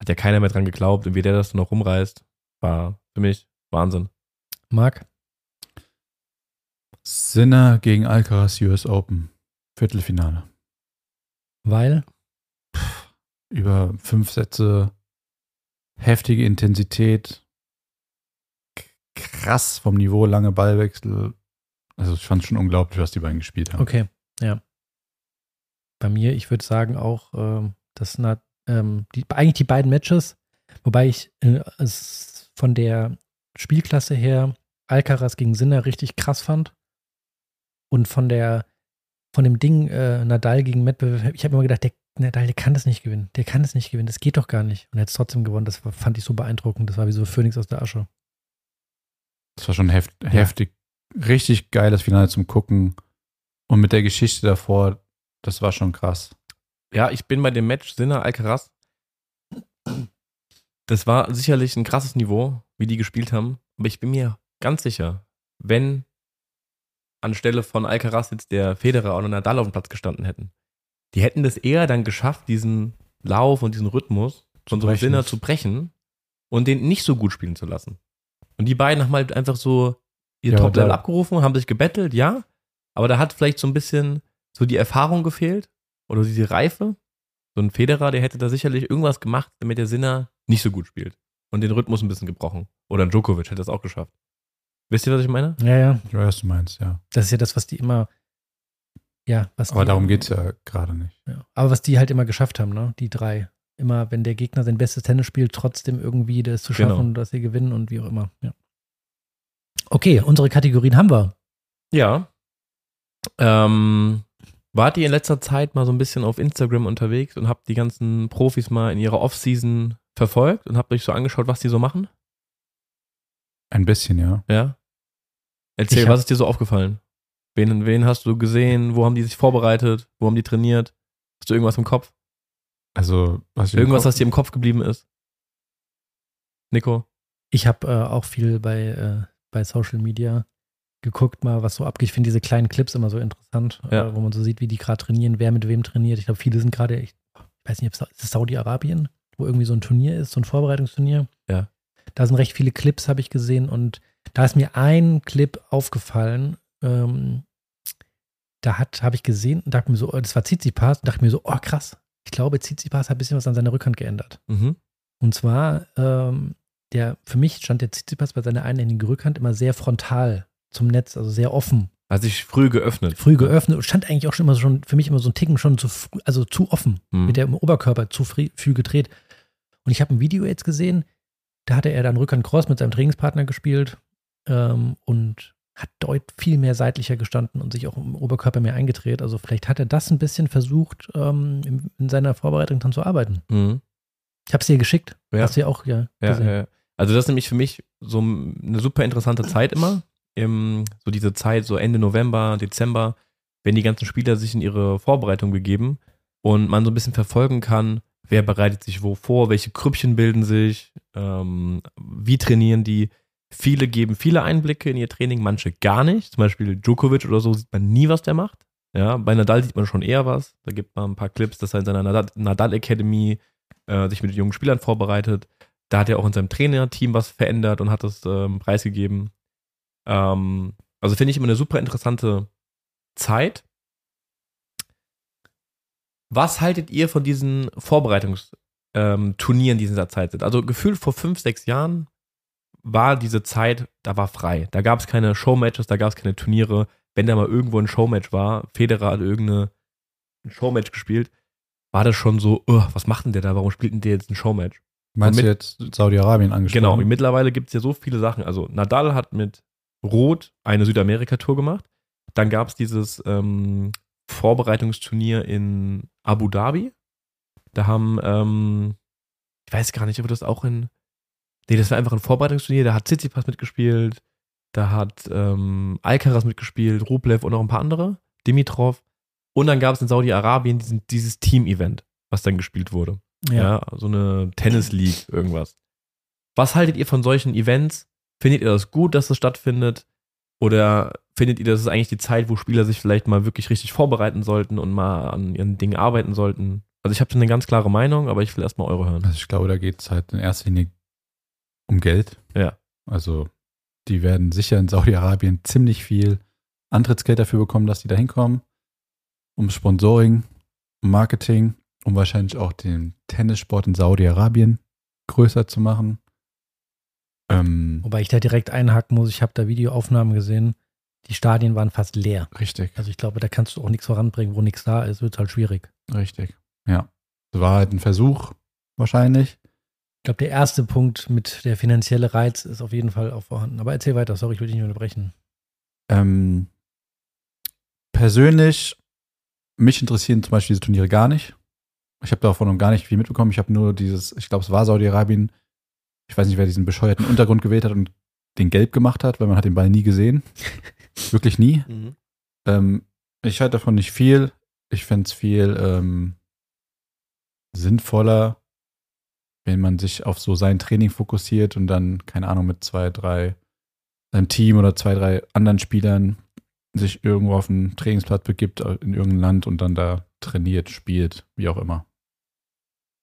C: hat ja keiner mehr dran geglaubt und wie der das noch rumreißt, war für mich Wahnsinn.
A: Marc?
B: Sinner gegen Alcaraz US Open. Viertelfinale.
A: Weil?
B: Über fünf Sätze. Heftige Intensität. Krass vom Niveau, lange Ballwechsel. Also ich fand es schon unglaublich, was die beiden gespielt haben.
A: Okay, ja. Bei mir, ich würde sagen auch, ähm, das sind ähm, die, eigentlich die beiden Matches, wobei ich äh, es von der Spielklasse her Alcaraz gegen Sinner richtig krass fand und von der von dem Ding äh, Nadal gegen Medvedev, ich habe immer gedacht, der Nadal, der kann das nicht gewinnen. Der kann das nicht gewinnen. Das geht doch gar nicht. Und er hat es trotzdem gewonnen. Das fand ich so beeindruckend. Das war wie so Phönix aus der Asche.
B: Das war schon heft, heftig. Richtig geiles Finale zum Gucken. Und mit der Geschichte davor, das war schon krass.
C: Ja, ich bin bei dem Match Sinner Alcaraz. Das war sicherlich ein krasses Niveau, wie die gespielt haben. Aber ich bin mir ganz sicher, wenn anstelle von Alcaraz jetzt der Federer oder Nadal auf dem Platz gestanden hätten, die hätten das eher dann geschafft, diesen Lauf und diesen Rhythmus von so einem. Sinner zu brechen und den nicht so gut spielen zu lassen. Und die beiden haben halt einfach so ihr
B: Ja,
C: Top-Level abgerufen, haben sich gebettelt, ja, aber da hat vielleicht so ein bisschen so die Erfahrung gefehlt oder diese Reife. So ein Federer, der hätte da sicherlich irgendwas gemacht, damit der Sinner nicht so gut spielt und den Rhythmus ein bisschen gebrochen. Oder ein Djokovic hätte das auch geschafft. Wisst ihr, was ich meine?
A: Ja, ja.
B: Ich weiß, was du meinst, ja.
A: Das ist ja das, was die immer, ja, was
B: Aber
A: die,
B: darum geht es ja gerade nicht.
A: Ja. Aber was die halt immer geschafft haben, ne? Die drei. Immer, wenn der Gegner sein bestes Tennis spielt, trotzdem irgendwie das zu schaffen,
C: Genau.
A: dass sie gewinnen und wie auch immer. Ja. Okay, unsere Kategorien haben wir.
C: Ja. Ähm, wart ihr in letzter Zeit mal so ein bisschen auf Instagram unterwegs und habt die ganzen Profis mal in ihrer Offseason verfolgt und habt euch so angeschaut, was die so machen?
B: Ein bisschen, ja.
C: Ja. Erzähl,
A: Ich hab-
C: was ist dir so aufgefallen? Wen, wen hast du gesehen? Wo haben die sich vorbereitet? Wo haben die trainiert? Hast du irgendwas im Kopf?
B: Also, was
C: Irgendwas, was dir im Kopf geblieben ist? Nico?
A: Ich habe äh, auch viel bei, äh, bei Social Media geguckt, mal was so abgeht. Ich finde diese kleinen Clips immer so interessant,
C: Ja.
A: äh, wo man so sieht, wie die gerade trainieren, wer mit wem trainiert. Ich glaube, viele sind gerade, ich weiß nicht, ob es Saudi-Arabien, wo irgendwie so ein Turnier ist, so ein Vorbereitungsturnier.
C: Ja.
A: Da sind recht viele Clips, habe ich gesehen. Und da ist mir ein Clip aufgefallen. Ähm, da hat, habe ich gesehen und dachte mir so, oh, das war Tsitsipas und dachte mir so, oh krass. Ich glaube, Tsitsipas hat ein bisschen was an seiner Rückhand geändert.
C: Mhm.
A: Und zwar, ähm, der, für mich stand der Tsitsipas bei seiner einhändigen Rückhand immer sehr frontal zum Netz, also sehr offen.
C: Hat sich früh geöffnet.
A: Früh geöffnet und stand eigentlich auch schon immer so schon, für mich immer so ein Ticken schon zu, früh- also zu offen,
C: Mhm.
A: mit der im Oberkörper zu früh, früh gedreht. Und ich habe ein Video jetzt gesehen, da hatte er dann Rückhand Cross mit seinem Trainingspartner gespielt ähm, und hat deut viel mehr seitlicher gestanden und sich auch im Oberkörper mehr eingedreht. Also vielleicht hat er das ein bisschen versucht, ähm, in, in seiner Vorbereitung dann zu arbeiten.
C: Mhm.
A: Ich habe es dir geschickt.
C: Ja.
A: Hast du ja auch ja,
C: Ja,
A: gesehen.
C: ja, ja. Also das ist nämlich für mich so eine super interessante Zeit immer. Im, so diese Zeit, so Ende November, Dezember, wenn die ganzen Spieler sich in ihre Vorbereitung begeben und man so ein bisschen verfolgen kann, wer bereitet sich wo vor, welche Krüppchen bilden sich, ähm, wie trainieren die. Viele geben viele Einblicke in ihr Training, manche gar nicht. Zum Beispiel Djokovic oder so sieht man nie, was der macht. Ja, bei Nadal sieht man schon eher was. Da gibt man ein paar Clips, dass er in seiner Nadal, Academy äh, sich mit jungen Spielern vorbereitet. Da hat er auch in seinem Trainerteam was verändert und hat das ähm, preisgegeben. Ähm, also finde ich immer eine super interessante Zeit. Was haltet ihr von diesen Vorbereitungsturnieren, die in dieser Zeit sind? Also gefühlt vor fünf, sechs Jahren war diese Zeit, da war frei. Da gab es keine Showmatches, da gab es keine Turniere. Wenn da mal irgendwo ein Showmatch war, Federer hat irgendeine ein Showmatch gespielt, war das schon so, "Ugh, was macht denn der da? Warum spielt denn der jetzt ein Showmatch?
B: Meinst
C: Und
B: du jetzt Saudi-Arabien angesprochen?
C: Genau, mittlerweile gibt es ja so viele Sachen. Also Nadal hat mit Rot eine Südamerika-Tour gemacht. Dann gab es dieses ähm, Vorbereitungsturnier in Abu Dhabi. Da haben, ähm, ich weiß gar nicht, ob das auch in. Nee, das war einfach ein Vorbereitungsturnier. Da hat Tsitsipas mitgespielt. Da hat ähm, Alcaraz mitgespielt, Rublev und noch ein paar andere. Dimitrov. Und dann gab es in Saudi-Arabien diesen, dieses Team-Event, was dann gespielt wurde. Ja. so eine Tennis League, irgendwas. Was haltet ihr von solchen Events? Findet ihr das gut, dass das stattfindet? Oder findet ihr, das ist eigentlich die Zeit, wo Spieler sich vielleicht mal wirklich richtig vorbereiten sollten und mal an ihren Dingen arbeiten sollten? Also ich habe eine ganz klare Meinung, aber ich will erstmal eure hören.
B: Also ich glaube, da geht es halt in erster Linie um Geld.
C: Ja.
B: Also die werden sicher in Saudi-Arabien ziemlich viel Antrittsgeld dafür bekommen, dass die da hinkommen. Um Sponsoring, um Marketing, um wahrscheinlich auch den Tennissport in Saudi-Arabien größer zu machen. Ähm,
A: Wobei ich da direkt einhaken muss, ich habe da Videoaufnahmen gesehen. Die Stadien waren fast leer.
B: richtig,
A: Also ich glaube, da kannst du auch nichts voranbringen, wo nichts da ist, wird halt schwierig.
B: richtig. Ja. Es war halt ein Versuch, wahrscheinlich.
A: Ich glaube, der erste Punkt mit der finanzielle Reiz ist auf jeden Fall auch vorhanden. Aber erzähl weiter, sorry, ich will dich nicht unterbrechen.
B: Ähm, persönlich mich interessieren zum Beispiel diese Turniere gar nicht. Ich habe davon noch gar nicht viel mitbekommen. Ich habe nur dieses, ich glaube, es war Saudi-Arabien. Ich weiß nicht, wer diesen bescheuerten Untergrund gewählt hat und den gelb gemacht hat, weil man hat den Ball nie gesehen. Wirklich nie.
C: Mhm.
B: Ähm, ich halte davon nicht viel. Ich fände es viel ähm, sinnvoller, wenn man sich auf so sein Training fokussiert und dann, keine Ahnung, mit zwei, drei, seinem Team oder zwei, drei anderen Spielern sich irgendwo auf einen Trainingsplatz begibt in irgendein Land und dann da trainiert, spielt, wie auch immer.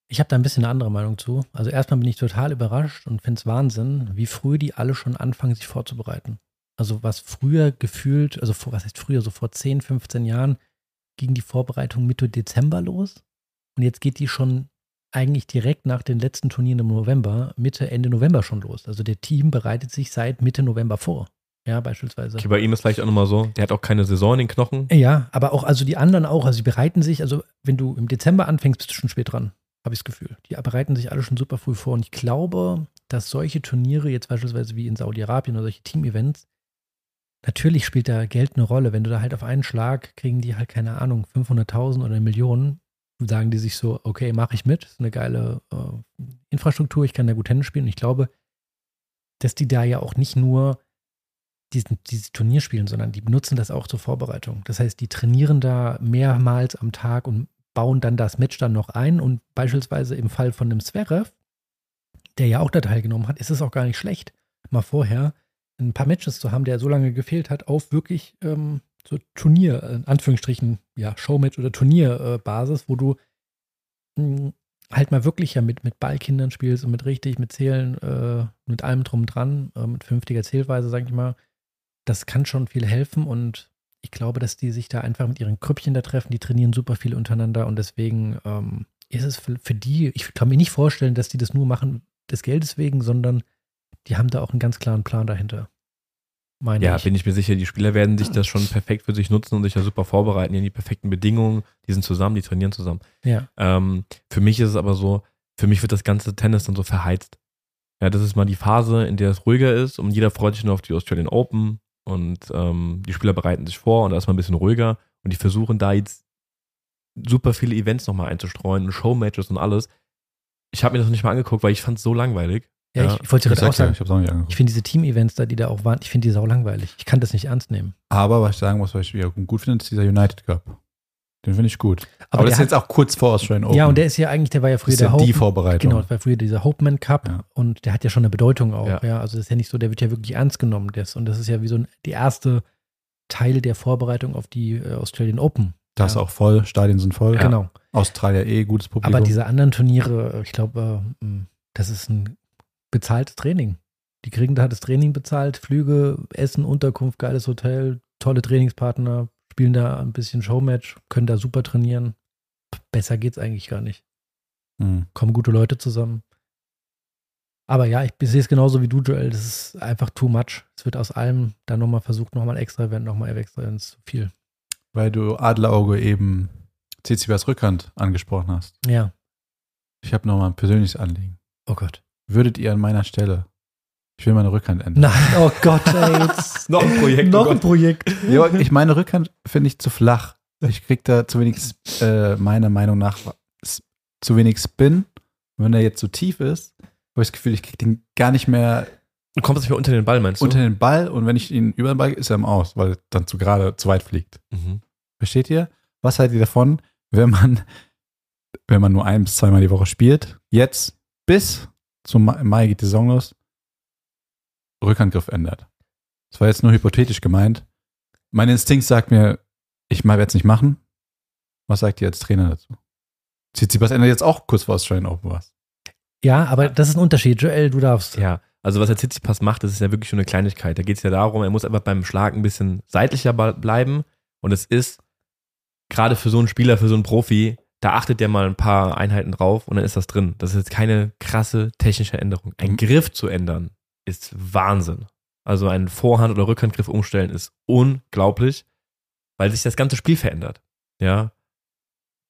A: Ich habe da ein bisschen eine andere Meinung zu. Also erstmal bin ich total überrascht und finde es Wahnsinn, wie früh die alle schon anfangen, sich vorzubereiten. Also was früher gefühlt, also vor, was heißt früher, so vor 10, 15 Jahren, ging die Vorbereitung Mitte Dezember los. Und jetzt geht die schon eigentlich direkt nach den letzten Turnieren im November, Mitte, Ende November schon los. Also der Team bereitet sich seit Mitte November vor. Ja, beispielsweise.
C: Okay, bei ihm ist vielleicht auch nochmal so, der hat auch keine Saison in den Knochen.
A: Ja, aber auch, also die anderen auch, also sie bereiten sich, also wenn du im Dezember anfängst, bist du schon spät dran, habe ich das Gefühl. Die bereiten sich alle schon super früh vor und ich glaube, dass solche Turniere, jetzt beispielsweise wie in Saudi-Arabien oder solche Team-Events, natürlich spielt da Geld eine Rolle. Wenn du da halt auf einen Schlag kriegen die halt, keine Ahnung, 500.000 oder eine Million, sagen die sich so, okay, mache ich mit, ist eine geile äh, Infrastruktur, ich kann da gut Tennis spielen. Und ich glaube, dass die da ja auch nicht nur diesen, dieses Turnier spielen, sondern die benutzen das auch zur Vorbereitung. Das heißt, die trainieren da mehrmals am Tag und bauen dann das Match dann noch ein. Und beispielsweise im Fall von dem Zverev, der ja auch da teilgenommen hat, ist es auch gar nicht schlecht, mal vorher ein paar Matches zu haben, der so lange gefehlt hat, auf wirklich ähm, so Turnier, in Anführungsstrichen, ja, Showmatch oder Turnierbasis, äh, wo du mh, hm, halt mal wirklich ja mit, mit Ballkindern spielst und mit richtig, mit Zählen, äh, mit allem drum dran, äh, mit vernünftiger Zählweise, sag ich mal. Das kann schon viel helfen und ich glaube, dass die sich da einfach mit ihren Krüppchen da treffen, die trainieren super viel untereinander und deswegen ähm, ist es für, für die, ich kann mir nicht vorstellen, dass die das nur machen des Geldes wegen, sondern die haben da auch einen ganz klaren Plan dahinter.
C: Meine ja, ich. bin ich mir sicher, die Spieler werden sich das schon perfekt für sich nutzen und sich da super vorbereiten, in die perfekten Bedingungen, die sind zusammen, die trainieren zusammen.
A: Ja.
C: Ähm, für mich ist es aber so, für mich wird das ganze Tennis dann so verheizt. Ja, das ist mal die Phase, in der es ruhiger ist und jeder freut sich nur auf die Australian Open und ähm, die Spieler bereiten sich vor und da ist man ein bisschen ruhiger und die versuchen da jetzt super viele Events nochmal einzustreuen und Showmatches und alles. Ich habe mir das noch nicht mal angeguckt, weil ich fand es so langweilig.
A: Ja,
C: ja,
A: ich, ich wollte gerade auch sagen,
B: ich, auch
A: ich finde diese Team-Events da, die da auch waren, ich finde die sau langweilig. Ich kann das nicht ernst nehmen.
B: Aber was ich sagen muss, was ich gut finde, ist dieser United Cup. Den finde ich gut. Aber, Aber das ist jetzt auch kurz vor Australian Open.
A: Ja, und der ist ja eigentlich, der war ja früher der
B: ja Hope, die Vorbereitung.
A: Genau, das war früher dieser Hopeman Cup ja. und der hat ja schon eine Bedeutung auch. Ja. ja. Also das ist ja nicht so, der wird ja wirklich ernst genommen. Das, und das ist ja wie so ein, die erste Teil der Vorbereitung auf die äh, Australian Open.
B: Das ist auch voll, Stadien sind voll.
A: Genau.
B: Australier eh, gutes Publikum.
A: Aber diese anderen Turniere, ich glaube, äh, das ist ein bezahltes Training. Die kriegen da das Training bezahlt, Flüge, Essen, Unterkunft, geiles Hotel, tolle Trainingspartner, spielen da ein bisschen Showmatch, können da super trainieren. Besser geht's eigentlich gar nicht. Mhm. Kommen gute Leute zusammen. Aber ja, ich sehe es genauso wie du, Joel. Das ist einfach too much. Es wird aus allem dann nochmal versucht, nochmal extra Event, nochmal extra Event, zu viel.
B: Weil du Adlerauge eben CCBs Rückhand angesprochen hast.
A: Ja.
B: Ich habe nochmal ein persönliches Anliegen.
A: Oh Gott.
B: Würdet ihr an meiner Stelle, ich will meine Rückhand ändern.
A: Nein, oh Gott, ey, jetzt
C: noch ein Projekt.
A: noch oh ein Projekt.
B: Ja, ich meine Rückhand finde ich zu flach. Ich krieg da zu wenig, äh, meiner Meinung nach, zu wenig Spin. Und wenn er jetzt so tief ist, habe ich das Gefühl, ich kriege den gar nicht mehr.
C: Du kommst nicht mehr unter den Ball, meinst
B: du? Unter den Ball und wenn ich ihn über den Ball, ist er im Aus, weil er dann zu gerade zu weit fliegt. Mhm. Versteht ihr? Was haltet ihr davon, wenn man, wenn man nur ein bis zweimal die Woche spielt? Jetzt bis zum Mai geht die Saison los, Rückhandgriff ändert. Das war jetzt nur hypothetisch gemeint. Mein Instinkt sagt mir, ich werde es nicht machen. Was sagt ihr als Trainer dazu? Tsitsipas ändert jetzt auch kurz vor Australian Open was.
A: Ja, aber das ist ein Unterschied. Joel, du darfst.
C: Ja, also was der Tsitsipas macht, das ist ja wirklich schon eine Kleinigkeit. Da geht es ja darum, er muss einfach beim Schlag ein bisschen seitlicher bleiben. Und es ist gerade für so einen Spieler, für so einen Profi, da achtet der mal ein paar Einheiten drauf und dann ist das drin. Das ist jetzt keine krasse technische Änderung. Ein mhm. Griff zu ändern ist Wahnsinn. Also einen Vorhand- oder Rückhandgriff umstellen ist unglaublich, weil sich das ganze Spiel verändert. Ja.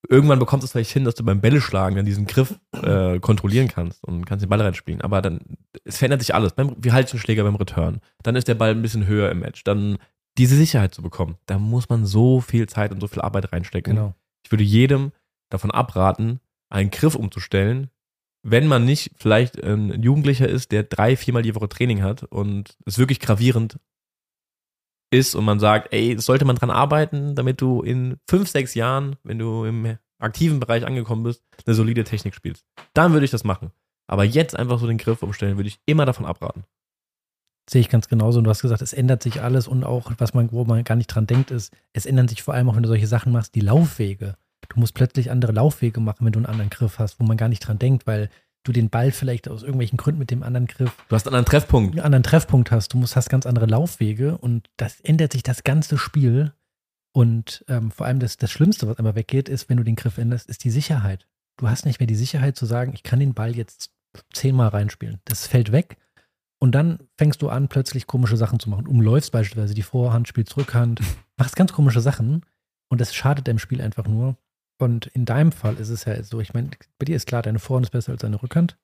C: Irgendwann bekommst du es vielleicht hin, dass du beim Bälle schlagen dann diesen Griff äh, kontrollieren kannst und kannst den Ball reinspielen. Aber dann, es verändert sich alles. Beim, wie halte ich den Schläger beim Return? Dann ist der Ball ein bisschen höher im Match. Dann diese Sicherheit zu bekommen, da muss man so viel Zeit und so viel Arbeit reinstecken.
A: Genau.
C: würde jedem davon abraten, einen Griff umzustellen, wenn man nicht vielleicht ein Jugendlicher ist, der drei, viermal die Woche Training hat und es wirklich gravierend ist und man sagt, ey, sollte man dran arbeiten, damit du in fünf, sechs Jahren, wenn du im aktiven Bereich angekommen bist, eine solide Technik spielst. Dann würde ich das machen. Aber jetzt einfach so den Griff umstellen, würde ich immer davon abraten.
A: Sehe ich ganz genauso. Und du hast gesagt, es ändert sich alles und auch, was man, wo man gar nicht dran denkt, ist, es ändern sich vor allem auch, wenn du solche Sachen machst, die Laufwege. Du musst plötzlich andere Laufwege machen, wenn du einen anderen Griff hast, wo man gar nicht dran denkt, weil du den Ball vielleicht aus irgendwelchen Gründen mit dem anderen Griff.
C: Du hast einen anderen Treffpunkt.
A: Einen anderen Treffpunkt hast. Du musst, hast ganz andere Laufwege und das ändert sich das ganze Spiel. Und ähm, vor allem das, das Schlimmste, was immer weggeht, ist, wenn du den Griff änderst, ist die Sicherheit. Du hast nicht mehr die Sicherheit zu sagen, ich kann den Ball jetzt zehnmal reinspielen. Das fällt weg. Und dann fängst du an, plötzlich komische Sachen zu machen. Umläufst beispielsweise die Vorhand, spielst Rückhand, machst ganz komische Sachen. Und das schadet deinem Spiel einfach nur. Und in deinem Fall ist es ja so, ich meine, bei dir ist klar, deine Vorhand ist besser als deine Rückhand.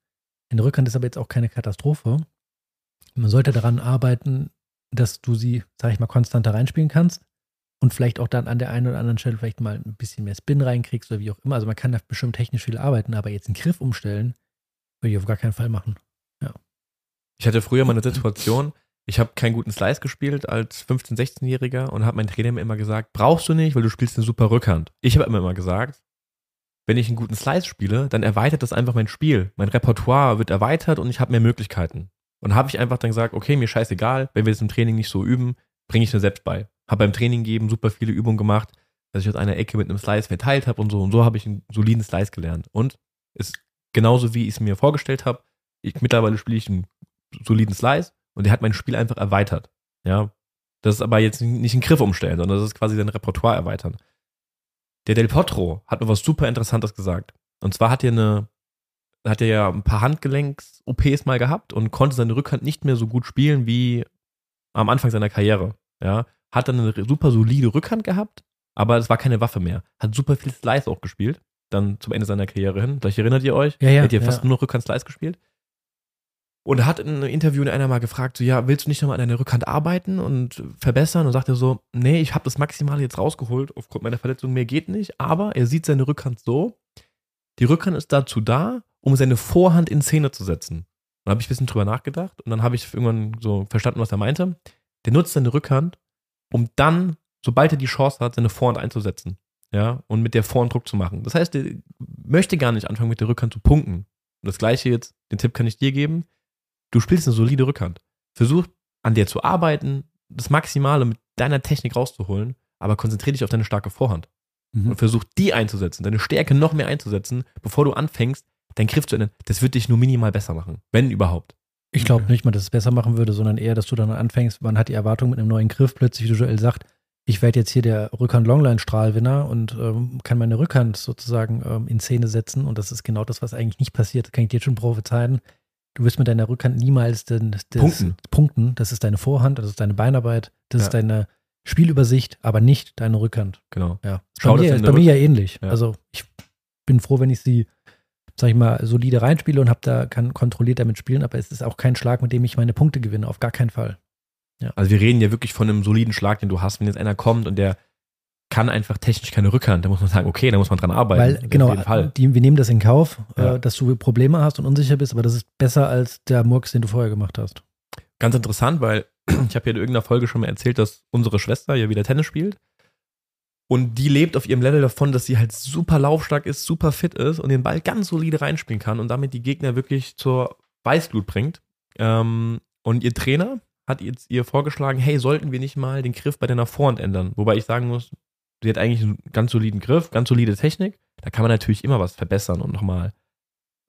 A: Eine Rückhand ist aber jetzt auch keine Katastrophe. Man sollte daran arbeiten, dass du sie, sag ich mal, konstanter reinspielen kannst und vielleicht auch dann an der einen oder anderen Stelle vielleicht mal ein bisschen mehr Spin reinkriegst oder wie auch immer. Also man kann da bestimmt technisch viel arbeiten, aber jetzt einen Griff umstellen, würde ich auf gar keinen Fall machen. Ja.
C: Ich hatte früher mal eine Situation, ich habe keinen guten Slice gespielt als 15-, 16-Jähriger und habe mein Trainer mir immer gesagt, brauchst du nicht, weil du spielst eine super Rückhand. Ich habe immer, gesagt, wenn ich einen guten Slice spiele, dann erweitert das einfach mein Spiel. Mein Repertoire wird erweitert und ich habe mehr Möglichkeiten. Und habe ich einfach dann gesagt, okay, mir scheißegal, wenn wir das im Training nicht so üben, bringe ich mir selbst bei. Habe beim Training geben super viele Übungen gemacht, dass ich aus einer Ecke mit einem Slice verteilt habe und so. Und so habe ich einen soliden Slice gelernt. Und ist genauso, wie ich es mir vorgestellt habe. Mittlerweile spiele ich einen soliden Slice und der hat mein Spiel einfach erweitert. Ja. Das ist aber jetzt nicht ein Griff umstellen, sondern das ist quasi sein Repertoire erweitern. Der Del Potro hat mir was super Interessantes gesagt. Und zwar hat er eine, hat er ja ein paar Handgelenks-OPs mal gehabt und konnte seine Rückhand nicht mehr so gut spielen wie am Anfang seiner Karriere. Ja. Hat dann eine super solide Rückhand gehabt, aber es war keine Waffe mehr. Hat super viel Slice auch gespielt, dann zum Ende seiner Karriere hin. Vielleicht erinnert ihr euch?
A: Ja, ja.
C: Hat ihr
A: ja.
C: fast nur noch Rückhand-Slice gespielt? Und hat in einem Interview einer mal gefragt, so, ja, willst du nicht nochmal an deiner Rückhand arbeiten und verbessern? Und sagt er so, nee, ich habe das Maximale jetzt rausgeholt, aufgrund meiner Verletzung, mehr geht nicht. Aber er sieht seine Rückhand so, die Rückhand ist dazu da, um seine Vorhand in Szene zu setzen. Und habe ich ein bisschen drüber nachgedacht und dann habe ich irgendwann so verstanden, was er meinte. Der nutzt seine Rückhand, um dann, sobald er die Chance hat, seine Vorhand einzusetzen. Ja, und mit der Vorhand Druck zu machen. Das heißt, er möchte gar nicht anfangen, mit der Rückhand zu punkten. Und das gleiche jetzt, den Tipp kann ich dir geben. Du spielst eine solide Rückhand. Versuch an der zu arbeiten, das Maximale mit deiner Technik rauszuholen, aber konzentriere dich auf deine starke Vorhand.
B: Mhm.
C: Und versuch die einzusetzen, deine Stärke noch mehr einzusetzen, bevor du anfängst, deinen Griff zu ändern. Das wird dich nur minimal besser machen. Wenn überhaupt.
A: Ich glaube nicht mal, dass es besser machen würde, sondern eher, dass du dann anfängst, man hat die Erwartung mit einem neuen Griff, plötzlich, wie Joel sagt, ich werde jetzt hier der Rückhand-Longline-Strahlwinner und ähm, kann meine Rückhand sozusagen ähm, in Szene setzen. Und das ist genau das, was eigentlich nicht passiert. Das kann ich dir jetzt schon prophezeien. Du wirst mit deiner Rückhand niemals den, das,
C: Punkten.
A: Punkten. Das ist deine Vorhand, das ist deine Beinarbeit, das
C: Ja.
A: ist deine Spielübersicht, aber nicht deine Rückhand.
C: Genau.
A: Ja.
C: Schau,
A: bei mir, ist bei mir ja ähnlich.
C: Ja.
A: Also ich bin froh, wenn ich sie, sag ich mal, solide reinspiele und hab da, kann kontrolliert damit spielen, aber es ist auch kein Schlag, mit dem ich meine Punkte gewinne, auf gar keinen Fall.
C: Also wir reden ja wirklich von einem soliden Schlag, den du hast, wenn jetzt einer kommt und der kann einfach technisch keine Rückhand, da muss man sagen, okay, da muss man dran arbeiten.
A: Weil,
C: Auf
A: genau, die, wir nehmen das in Kauf,
C: Ja.
A: äh, dass du Probleme hast und unsicher bist, aber das ist besser als der Murks, den du vorher gemacht hast.
C: Ganz interessant, weil ich habe ja in irgendeiner Folge schon mal erzählt, dass unsere Schwester ja wieder Tennis spielt. Und die lebt auf ihrem Level davon, dass sie halt super laufstark ist, super fit ist und den Ball ganz solide reinspielen kann und damit die Gegner wirklich zur Weißglut bringt. Ähm, und ihr Trainer hat jetzt ihr vorgeschlagen, hey, sollten wir nicht mal den Griff bei deiner Vorhand ändern? Wobei ich sagen muss, sie hat eigentlich einen ganz soliden Griff, ganz solide Technik. Da kann man natürlich immer was verbessern und nochmal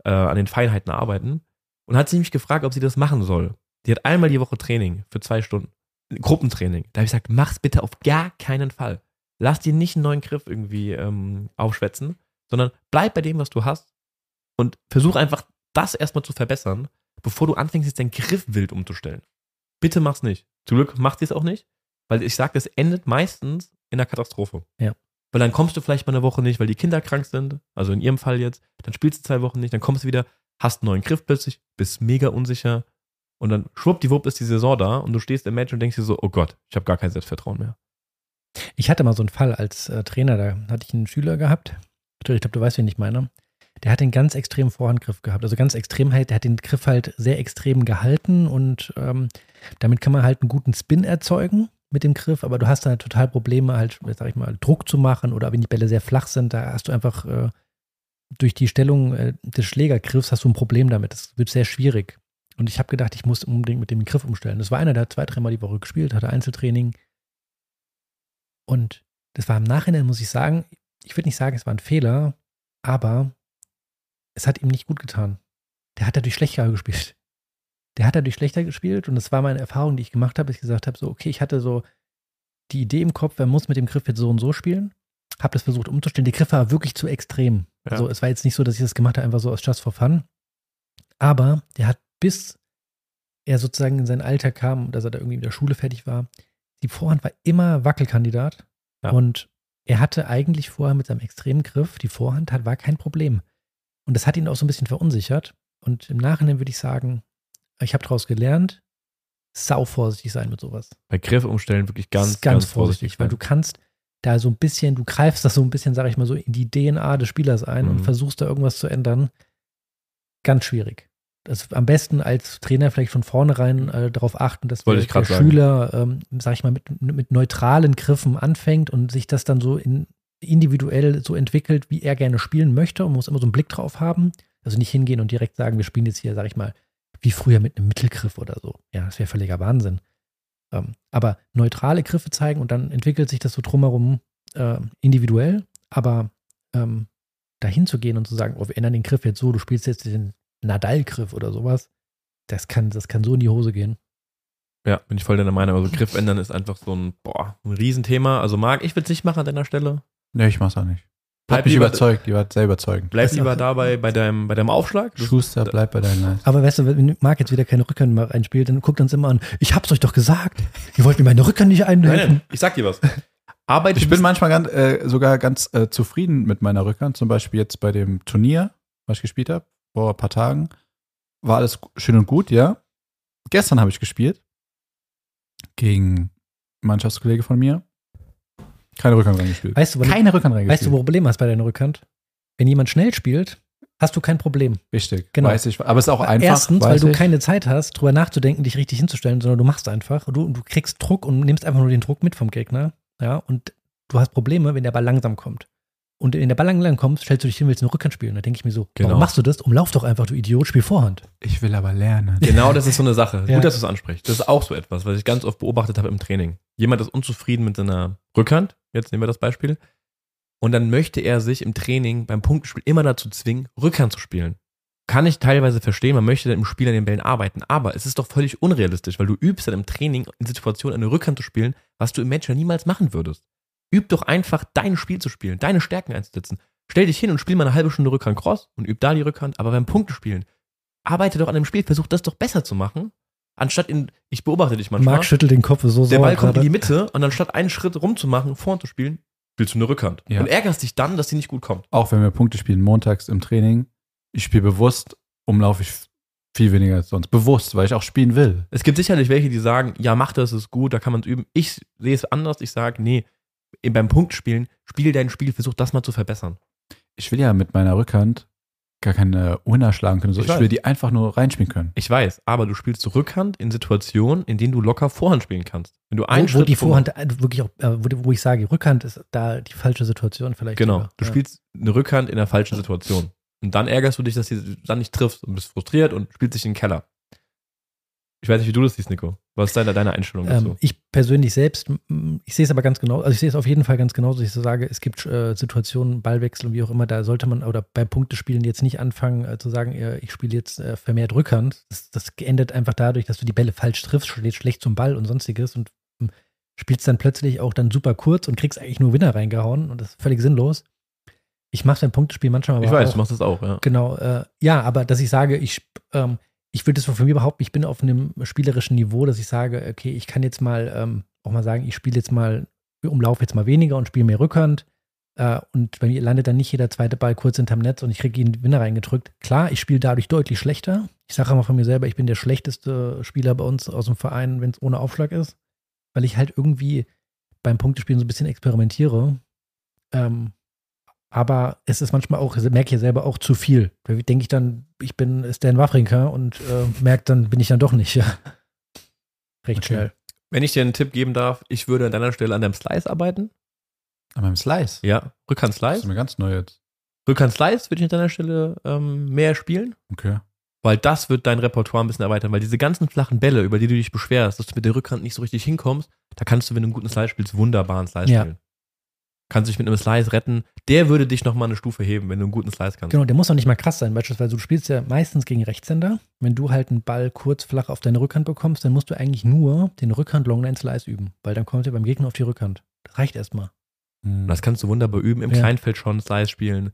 C: äh, an den Feinheiten arbeiten. Und hat sie mich gefragt, ob sie das machen soll. Die hat einmal die Woche Training für zwei Stunden. Gruppentraining. Da habe ich gesagt, mach's bitte auf gar keinen Fall. Lass dir nicht einen neuen Griff irgendwie ähm, aufschwätzen, sondern bleib bei dem, was du hast und versuch einfach das erstmal zu verbessern, bevor du anfängst, jetzt deinen Griff wild umzustellen. Bitte mach's nicht. Zum Glück macht sie es auch nicht, weil ich sage, das endet meistens in einer Katastrophe.
A: Ja.
C: Weil dann kommst du vielleicht mal eine Woche nicht, weil die Kinder krank sind, also in ihrem Fall jetzt, dann spielst du zwei Wochen nicht, dann kommst du wieder, hast einen neuen Griff plötzlich, bist mega unsicher und dann schwuppdiwupp ist die Saison da und du stehst im Match und denkst dir so, oh Gott, ich habe gar kein Selbstvertrauen mehr.
A: Ich hatte mal so einen Fall als äh, Trainer, da hatte ich einen Schüler gehabt. Ich glaube, du weißt, wen ich meine. Der hat einen ganz extremen Vorhandgriff gehabt. Also ganz extrem halt, der hat den Griff halt sehr extrem gehalten und ähm, damit kann man halt einen guten Spin erzeugen mit dem Griff, aber du hast dann total Probleme, halt, sag ich mal, Druck zu machen oder wenn die Bälle sehr flach sind, da hast du einfach äh, durch die Stellung äh, des Schlägergriffs hast du ein Problem damit. Das wird sehr schwierig. Und ich habe gedacht, ich muss unbedingt mit dem Griff umstellen. Das war einer, der hat zwei, dreimal die Woche gespielt, hatte Einzeltraining. Und das war im Nachhinein, muss ich sagen, ich würde nicht sagen, es war ein Fehler, aber es hat ihm nicht gut getan. Der hat dadurch schlechter gespielt. Der hat dadurch schlechter gespielt und das war meine Erfahrung, die ich gemacht habe, dass ich gesagt habe, so, okay, ich hatte so die Idee im Kopf, er muss mit dem Griff jetzt so und so spielen. Habe das versucht umzustellen. Der Griff war wirklich zu extrem. Ja. Also es war jetzt nicht so, dass ich das gemacht habe, einfach so aus Just for Fun. Aber der hat bis er sozusagen in sein Alter kam, dass er da irgendwie mit der Schule fertig war, die Vorhand war immer Wackelkandidat. Ja. Und er hatte eigentlich vorher mit seinem extremen Griff, die Vorhand hat, war kein Problem. Und das hat ihn auch so ein bisschen verunsichert. Und im Nachhinein würde ich sagen, ich habe daraus gelernt, sau vorsichtig sein mit sowas.
C: Bei Griff umstellen wirklich ganz,
A: ganz, ganz vorsichtig, weil du kannst da so ein bisschen, du greifst das so ein bisschen, sag ich mal so, in die DNA des Spielers ein mhm. und versuchst da irgendwas zu ändern. Ganz schwierig. Das am besten als Trainer vielleicht von vornherein äh, darauf achten, dass
C: der,
A: der Schüler, ähm, sag ich mal, mit, mit neutralen Griffen anfängt und sich das dann so in, individuell so entwickelt, wie er gerne spielen möchte und muss immer so einen Blick drauf haben. Also nicht hingehen und direkt sagen, wir spielen jetzt hier, sag ich mal, wie früher mit einem Mittelgriff oder so. Ja, das wäre völliger Wahnsinn. Ähm, aber neutrale Griffe zeigen und dann entwickelt sich das so drumherum äh, individuell, aber ähm, dahin zu gehen und zu sagen, oh, wir ändern den Griff jetzt so, du spielst jetzt den Nadal-Griff oder sowas, das kann, das kann so in die Hose gehen.
C: Ja, bin ich voll deiner Meinung. Also Griff ändern ist einfach so ein, boah, ein Riesenthema. Also Marc, ich würde es nicht machen an deiner Stelle.
B: Nee, ich mach's auch nicht. Bleib mich überzeugt, die war sehr überzeugend.
C: Bleib lieber dabei bei deinem, bei deinem Aufschlag.
B: Schuster, bleib bei deinem Leistung.
A: Aber weißt du, wenn Marc jetzt wieder keine Rückhand mehr einspielt, dann guckt uns immer an, ich hab's euch doch gesagt. Ihr wollt mir meine Rückhand nicht nein,
C: ich sag dir was.
B: Arbeit ich bin manchmal ganz, äh, sogar ganz äh, zufrieden mit meiner Rückhand. Zum Beispiel jetzt bei dem Turnier, was ich gespielt habe, vor ein paar Tagen. War alles schön und gut, ja. Gestern habe ich gespielt. Gegen einen Mannschaftskollege von mir. Keine Rückhand reingespielt.
A: Weißt du,
B: Keine Rückhand reingespielt.
A: Weißt du, wo du Problem hast bei deiner Rückhand? Wenn jemand schnell spielt, hast du kein Problem.
B: Richtig. Genau. Weiß ich. Aber es ist auch einfach.
A: Erstens, weil du keine Zeit hast, drüber nachzudenken, dich richtig hinzustellen, sondern du machst einfach. Du, du kriegst Druck und nimmst einfach nur den Druck mit vom Gegner. Ja, und du hast Probleme, wenn der Ball langsam kommt. Und wenn der Ball langsam kommt, stellst du dich hin, willst eine Rückhand spielen. Da denke ich mir so, genau. warum machst du das? Umlauf doch einfach, du Idiot, spiel Vorhand.
B: Ich will aber lernen.
C: Genau, das ist so eine Sache. ja. Gut, dass du es ansprichst. Das ist auch so etwas, was ich ganz oft beobachtet habe im Training. Jemand ist unzufrieden mit seiner Rückhand, jetzt nehmen wir das Beispiel, und dann möchte er sich im Training beim Punktenspiel immer dazu zwingen, Rückhand zu spielen. Kann ich teilweise verstehen, man möchte dann im Spiel an den Bällen arbeiten, aber es ist doch völlig unrealistisch, weil du übst dann im Training in Situationen eine Rückhand zu spielen, was du im Match ja niemals machen würdest. Üb doch einfach dein Spiel zu spielen, deine Stärken einzusetzen. Stell dich hin und spiel mal eine halbe Stunde Rückhand Cross und üb da die Rückhand, aber beim Punktespielen, arbeite doch an dem Spiel, versuch das doch besser zu machen, anstatt in, ich beobachte dich manchmal.
A: Marc schüttelt den Kopf so
C: Der Ball kommt in die Mitte und anstatt einen Schritt rumzumachen, vorn zu spielen, spielst du eine Rückhand. Ja. Und ärgerst dich dann, dass die nicht gut kommt.
B: Auch wenn wir Punkte spielen, montags im Training, ich spiele bewusst, umlaufe ich viel weniger als sonst. Bewusst, weil ich auch spielen will.
C: Es gibt sicherlich welche, die sagen, ja, mach das, ist gut, da kann man es üben. Ich sehe es anders. Ich sage, nee, beim Punktspielen, spiel dein Spiel, versuch das mal zu verbessern.
B: Ich will ja mit meiner Rückhand gar keine Winner schlagen können. So. Ich, ich will die einfach nur reinspielen können.
C: Ich weiß, aber du spielst Rückhand in Situationen, in denen du locker Vorhand spielen kannst. Wenn du einen
A: wo, wo die Vorhand wirklich auch, äh, wo, wo, ich sage, Rückhand ist da die falsche Situation vielleicht.
C: Genau, sogar. du ja. spielst eine Rückhand in der falschen Situation. Und dann ärgerst du dich, dass du dann nicht triffst und bist frustriert und spielst dich in den Keller. Ich weiß nicht, wie du das siehst, Nico. Was ist deine, deine Einstellung dazu?
A: Ähm, ich persönlich selbst, ich sehe es aber ganz genau, also ich sehe es auf jeden Fall ganz genauso, dass ich so sage, es gibt äh, Situationen, Ballwechsel und wie auch immer, da sollte man oder beim Punktespielen jetzt nicht anfangen äh, zu sagen, äh, ich spiele jetzt äh, vermehrt Rückhand. Das, das endet einfach dadurch, dass du die Bälle falsch triffst, steht schlecht zum Ball und sonstiges und ähm, spielst dann plötzlich auch dann super kurz und kriegst eigentlich nur Winner reingehauen und das ist völlig sinnlos. Ich mache beim Punktespiel manchmal aber
C: Ich weiß,
A: auch,
C: du machst das auch, ja.
A: Genau, äh, ja, aber dass ich sage, ich ähm, ich würde es von mir behaupten, ich bin auf einem spielerischen Niveau, dass ich sage, okay, ich kann jetzt mal ähm, auch mal sagen, ich spiele jetzt mal, umlaufe jetzt mal weniger und spiele mehr Rückhand. Äh, und bei mir landet dann nicht jeder zweite Ball kurz hinterm Netz und ich kriege ihn Winner reingedrückt. Klar, ich spiele dadurch deutlich schlechter. Ich sage immer von mir selber, ich bin der schlechteste Spieler bei uns aus dem Verein, wenn es ohne Aufschlag ist. Weil ich halt irgendwie beim Punktespielen so ein bisschen experimentiere. Ähm, aber es ist manchmal auch, merke ich ja selber auch zu viel. Da denke ich dann, ich bin Stan Wawrinka und äh, merke dann, bin ich dann doch nicht. Ja. Recht
B: Okay.
A: schnell.
C: Wenn ich dir einen Tipp geben darf, ich würde an deiner Stelle an deinem Slice arbeiten.
B: An meinem Slice.
C: Ja, Rückhand
B: Das
C: Slice.
B: ist mir ganz neu jetzt.
C: Rückhand Slice würde ich an deiner Stelle ähm, mehr spielen,
B: Okay.
C: weil das wird dein Repertoire ein bisschen erweitern, weil diese ganzen flachen Bälle, über die du dich beschwerst, dass du mit der Rückhand nicht so richtig hinkommst, da kannst du, wenn du einen guten Slice spielst, wunderbar einen Slice
A: Ja.
C: spielen. Kannst dich mit einem Slice retten. Der würde dich nochmal eine Stufe heben, wenn du einen guten Slice kannst.
A: Genau, der muss auch nicht mal krass sein. Beispielsweise, du spielst ja meistens gegen Rechtshänder. Wenn du halt einen Ball kurz flach auf deine Rückhand bekommst, dann musst du eigentlich nur den Rückhand Longline Slice üben, weil dann kommt er beim Gegner auf die Rückhand. Das reicht erstmal.
B: Hm.
C: Das kannst du wunderbar üben. Im
A: Ja.
C: Kleinfeld schon Slice spielen.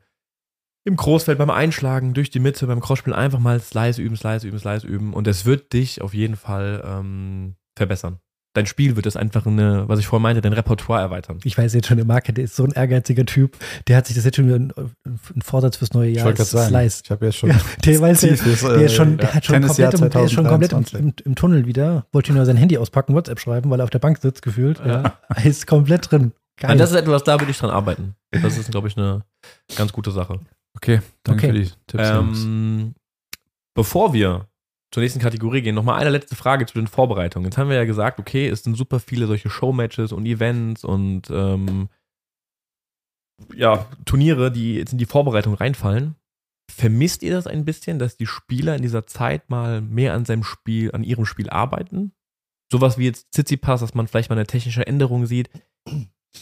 C: Im Großfeld beim Einschlagen, durch die Mitte, beim Crossspielen einfach mal Slice üben, Slice üben, Slice üben. Und es wird dich auf jeden Fall ähm, verbessern. Dein Spiel wird es einfach eine, was ich vorhin meinte, dein Repertoire erweitern.
A: Ich weiß jetzt schon, der Marke, der ist so ein ehrgeiziger Typ. Der hat sich das jetzt schon wieder ein, ein Vorsatz fürs neue
B: ich
A: Jahr.
B: wollte gerade sagen,
A: Slice.
B: ich habe jetzt schon
A: Ja, der weiß ja,
B: Ziel fürs,
A: der ist schon,
B: äh,
A: der hat schon komplett, im, der ist schon komplett im,
B: 2023.
A: im, im Tunnel wieder. Wollte nur sein Handy auspacken, WhatsApp schreiben, weil er auf der Bank sitzt, gefühlt. Ja. Er ist komplett drin. Geil.
C: Und das ist etwas, da würde ich dran arbeiten. Das ist, glaube ich, eine ganz gute Sache.
B: Okay, danke
A: Okay.
B: für die Tipps.
C: Ähm, bevor wir zur nächsten Kategorie gehen, nochmal eine letzte Frage zu den Vorbereitungen. Jetzt haben wir ja gesagt, okay, es sind super viele solche Showmatches und Events und ähm, ja, Turniere, die jetzt in die Vorbereitung reinfallen. Vermisst ihr das ein bisschen, dass die Spieler in dieser Zeit mal mehr an seinem Spiel, an ihrem Spiel arbeiten? Sowas wie jetzt Tsitsipas, dass man vielleicht mal eine technische Änderung sieht.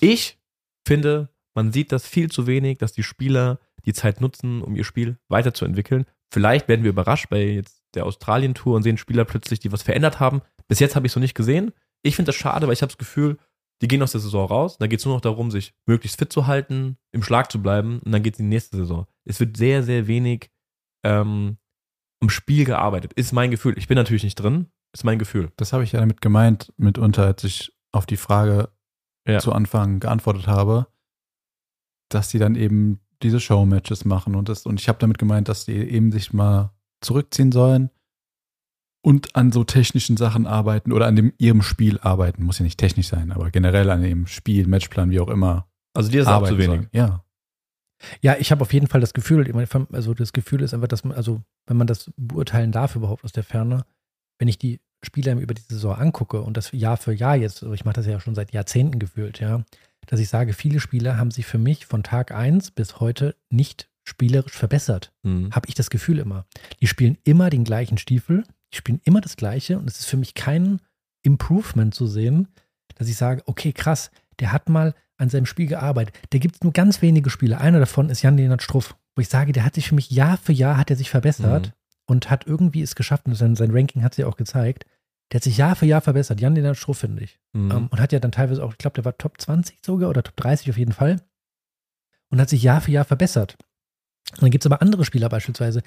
C: Ich finde, man sieht das viel zu wenig, dass die Spieler die Zeit nutzen, um ihr Spiel weiterzuentwickeln. Vielleicht werden wir überrascht bei jetzt der Australien-Tour und sehen Spieler plötzlich, die was verändert haben. Bis jetzt habe ich es noch nicht gesehen. Ich finde das schade, weil ich habe das Gefühl, die gehen aus der Saison raus. Da geht es nur noch darum, sich möglichst fit zu halten, im Schlag zu bleiben und dann geht es in die nächste Saison. Es wird sehr, sehr wenig ähm, am Spiel gearbeitet. Ist mein Gefühl. Ich bin natürlich nicht drin. Ist mein Gefühl.
B: Das habe ich ja damit gemeint, mitunter, als ich auf die Frage
C: Ja.
B: zu Anfang geantwortet habe, dass die dann eben diese Showmatches machen und das, und ich habe damit gemeint, dass die eben sich mal zurückziehen sollen und an so technischen Sachen arbeiten oder an dem, ihrem Spiel arbeiten. Muss ja nicht technisch sein, aber generell an ihrem Spiel, Matchplan, wie auch immer.
C: Also dir ist es auch zu wenig.
B: sollen. Ja.
A: Ja, ich habe auf jeden Fall das Gefühl, also das Gefühl ist einfach, dass man, also wenn man das beurteilen darf überhaupt aus der Ferne, wenn ich die Spieler über die Saison angucke und das Jahr für Jahr jetzt, also ich mache das ja schon seit Jahrzehnten gefühlt, ja, dass ich sage, viele Spieler haben sich für mich von Tag 1 bis heute nicht spielerisch verbessert.
C: Mhm.
A: Habe ich das Gefühl immer. Die spielen immer den gleichen Stiefel, die spielen immer das Gleiche und es ist für mich kein Improvement zu sehen, dass ich sage, okay, krass, der hat mal an seinem Spiel gearbeitet. Da gibt es nur ganz wenige Spieler. Einer davon ist Jan-Lennart Struff, wo ich sage, der hat sich für mich Jahr für Jahr hat er sich verbessert
C: Mhm.
A: und hat irgendwie es geschafft, und sein, sein Ranking hat sie auch gezeigt, der hat sich Jahr für Jahr verbessert. Jan-Lennart Struff, finde ich.
C: Mhm.
A: Ähm, und hat ja dann teilweise auch, ich glaube, der war Top 20 sogar oder Top 30 auf jeden Fall. Und hat sich Jahr für Jahr verbessert. Und dann gibt es aber andere Spieler beispielsweise,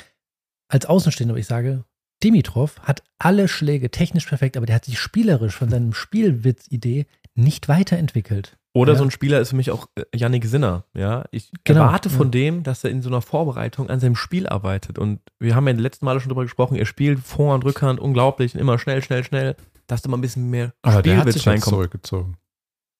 A: als Außenstehender, wo ich sage, Dimitrov hat alle Schläge technisch perfekt, aber der hat sich spielerisch von seinem Spielwitz-Idee nicht weiterentwickelt.
C: Oder
A: Ja.
C: so ein Spieler ist für mich auch äh, Yannick Sinner. Ja, ich
A: Genau,
C: erwarte von
A: ja.
C: dem, dass er in so einer Vorbereitung an seinem Spiel arbeitet. Und wir haben ja die letzten Male schon drüber gesprochen. Er spielt Vorhand, Rückhand, unglaublich, immer schnell, schnell, schnell. Dass da mal ein bisschen mehr
B: Aber der hat
C: Spielwitz
B: sich jetzt
C: reinkommt.
B: zurückgezogen.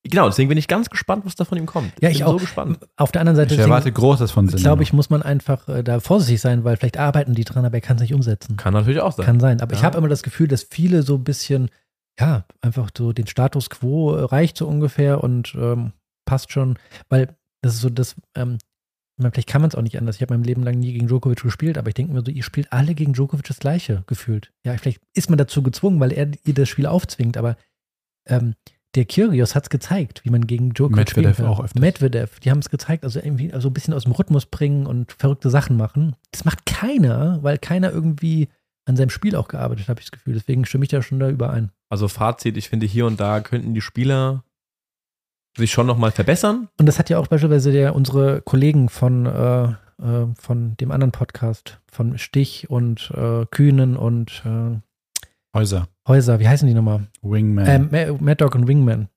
C: Genau, deswegen bin ich ganz gespannt, was da von ihm kommt.
A: Ja, ich
C: bin
A: auch.
C: so gespannt.
A: Auf der anderen Seite
B: Ich
A: deswegen,
B: erwarte Großes von Sinne.
A: glaube ich, muss man einfach äh, da vorsichtig sein, weil vielleicht arbeiten die dran, aber er kann es nicht umsetzen.
C: Kann natürlich auch sein.
A: Kann sein. Aber ich
C: Ja.
A: habe immer das Gefühl, dass viele so ein bisschen, ja, einfach so den Status quo äh, reicht so ungefähr und ähm, passt schon, weil das ist so das, ähm, ich meine, vielleicht kann man es auch nicht anders. Ich habe mein Leben lang nie gegen Djokovic gespielt, aber ich denke mir so, ihr spielt alle gegen Djokovic das Gleiche gefühlt. Ja, vielleicht ist man dazu gezwungen, weil er ihr das Spiel aufzwingt, aber ähm, der Kyrgios hat es gezeigt, wie man gegen Djokovic
B: Medvedev
A: spielen kann.
B: auch öfters.
A: Medvedev, die haben es gezeigt, also irgendwie also ein bisschen aus dem Rhythmus bringen und verrückte Sachen machen. Das macht keiner, weil keiner irgendwie an seinem Spiel auch gearbeitet, habe ich das Gefühl. Deswegen stimme ich da schon da überein.
C: Also Fazit, ich finde hier und da könnten die Spieler sich schon nochmal verbessern.
A: Und das hat ja auch beispielsweise der, unsere Kollegen von, äh, äh, von dem anderen Podcast, von Stich und äh, Kühnen und äh,
B: Häuser.
A: Häuser, wie heißen die nochmal?
B: Wingman.
A: Ähm, Ma- Mad Dog und Wingman.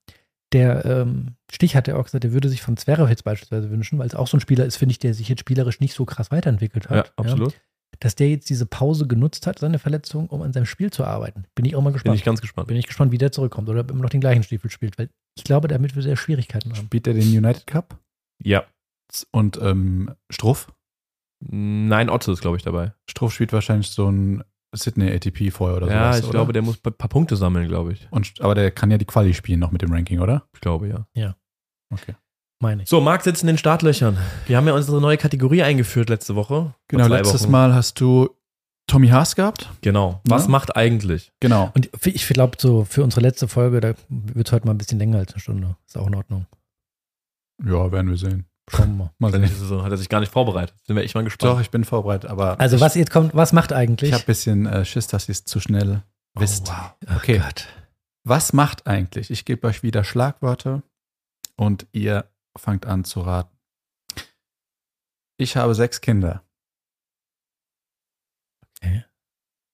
A: Der ähm, Stich hat ja auch gesagt, er würde sich von Zverev jetzt beispielsweise wünschen, weil es auch so ein Spieler ist, finde ich, der sich jetzt spielerisch nicht so krass weiterentwickelt
C: Ja,
A: hat.
C: absolut.
A: dass der jetzt diese Pause genutzt hat, seine Verletzung, um an seinem Spiel zu arbeiten. Bin ich auch mal
C: Bin
A: gespannt.
C: ich ganz gespannt.
A: Bin ich gespannt, wie der zurückkommt oder ob er immer noch den gleichen Stiefel spielt, weil ich glaube, damit wird er Schwierigkeiten haben.
B: Spielt er den United Cup?
C: Ja.
B: Und ähm, Struff?
C: Nein, Otto ist, glaube ich, dabei.
B: Struff spielt wahrscheinlich so ein Sydney ATP vorher oder
C: ja,
B: sowas.
C: ich
B: oder?
C: glaube, der muss ein paar Punkte sammeln, glaube ich.
B: Und, aber der kann ja die Quali spielen noch mit dem Ranking, oder?
C: Ich glaube, ja.
B: Okay.
A: Meine ich.
C: So, Marc sitzt in den Startlöchern. Wir haben ja unsere neue Kategorie eingeführt letzte Woche.
B: Genau, letztes
C: Wochen.
B: Mal hast du Tommy Haas gehabt.
C: Genau. Was
B: Ja.
C: macht eigentlich?
B: Genau.
A: Und ich glaube, so für unsere letzte Folge, da wird es heute mal ein bisschen länger als eine Stunde. Ist auch in Ordnung.
B: Ja, werden wir sehen.
A: Schauen wir mal.
C: Dann so, hat er sich gar nicht vorbereitet. Sind wir echt mal gespannt.
B: Doch, ich bin vorbereitet, aber
A: Also,
B: ich,
A: was jetzt kommt, was macht eigentlich?
B: ich habe ein bisschen äh, Schiss, dass ihr es zu schnell wisst.
C: Oh, wow.
B: Okay.
A: Gott.
B: Was macht eigentlich? Ich gebe euch wieder Schlagwörter und ihr fangt an zu raten. Ich habe sechs Kinder.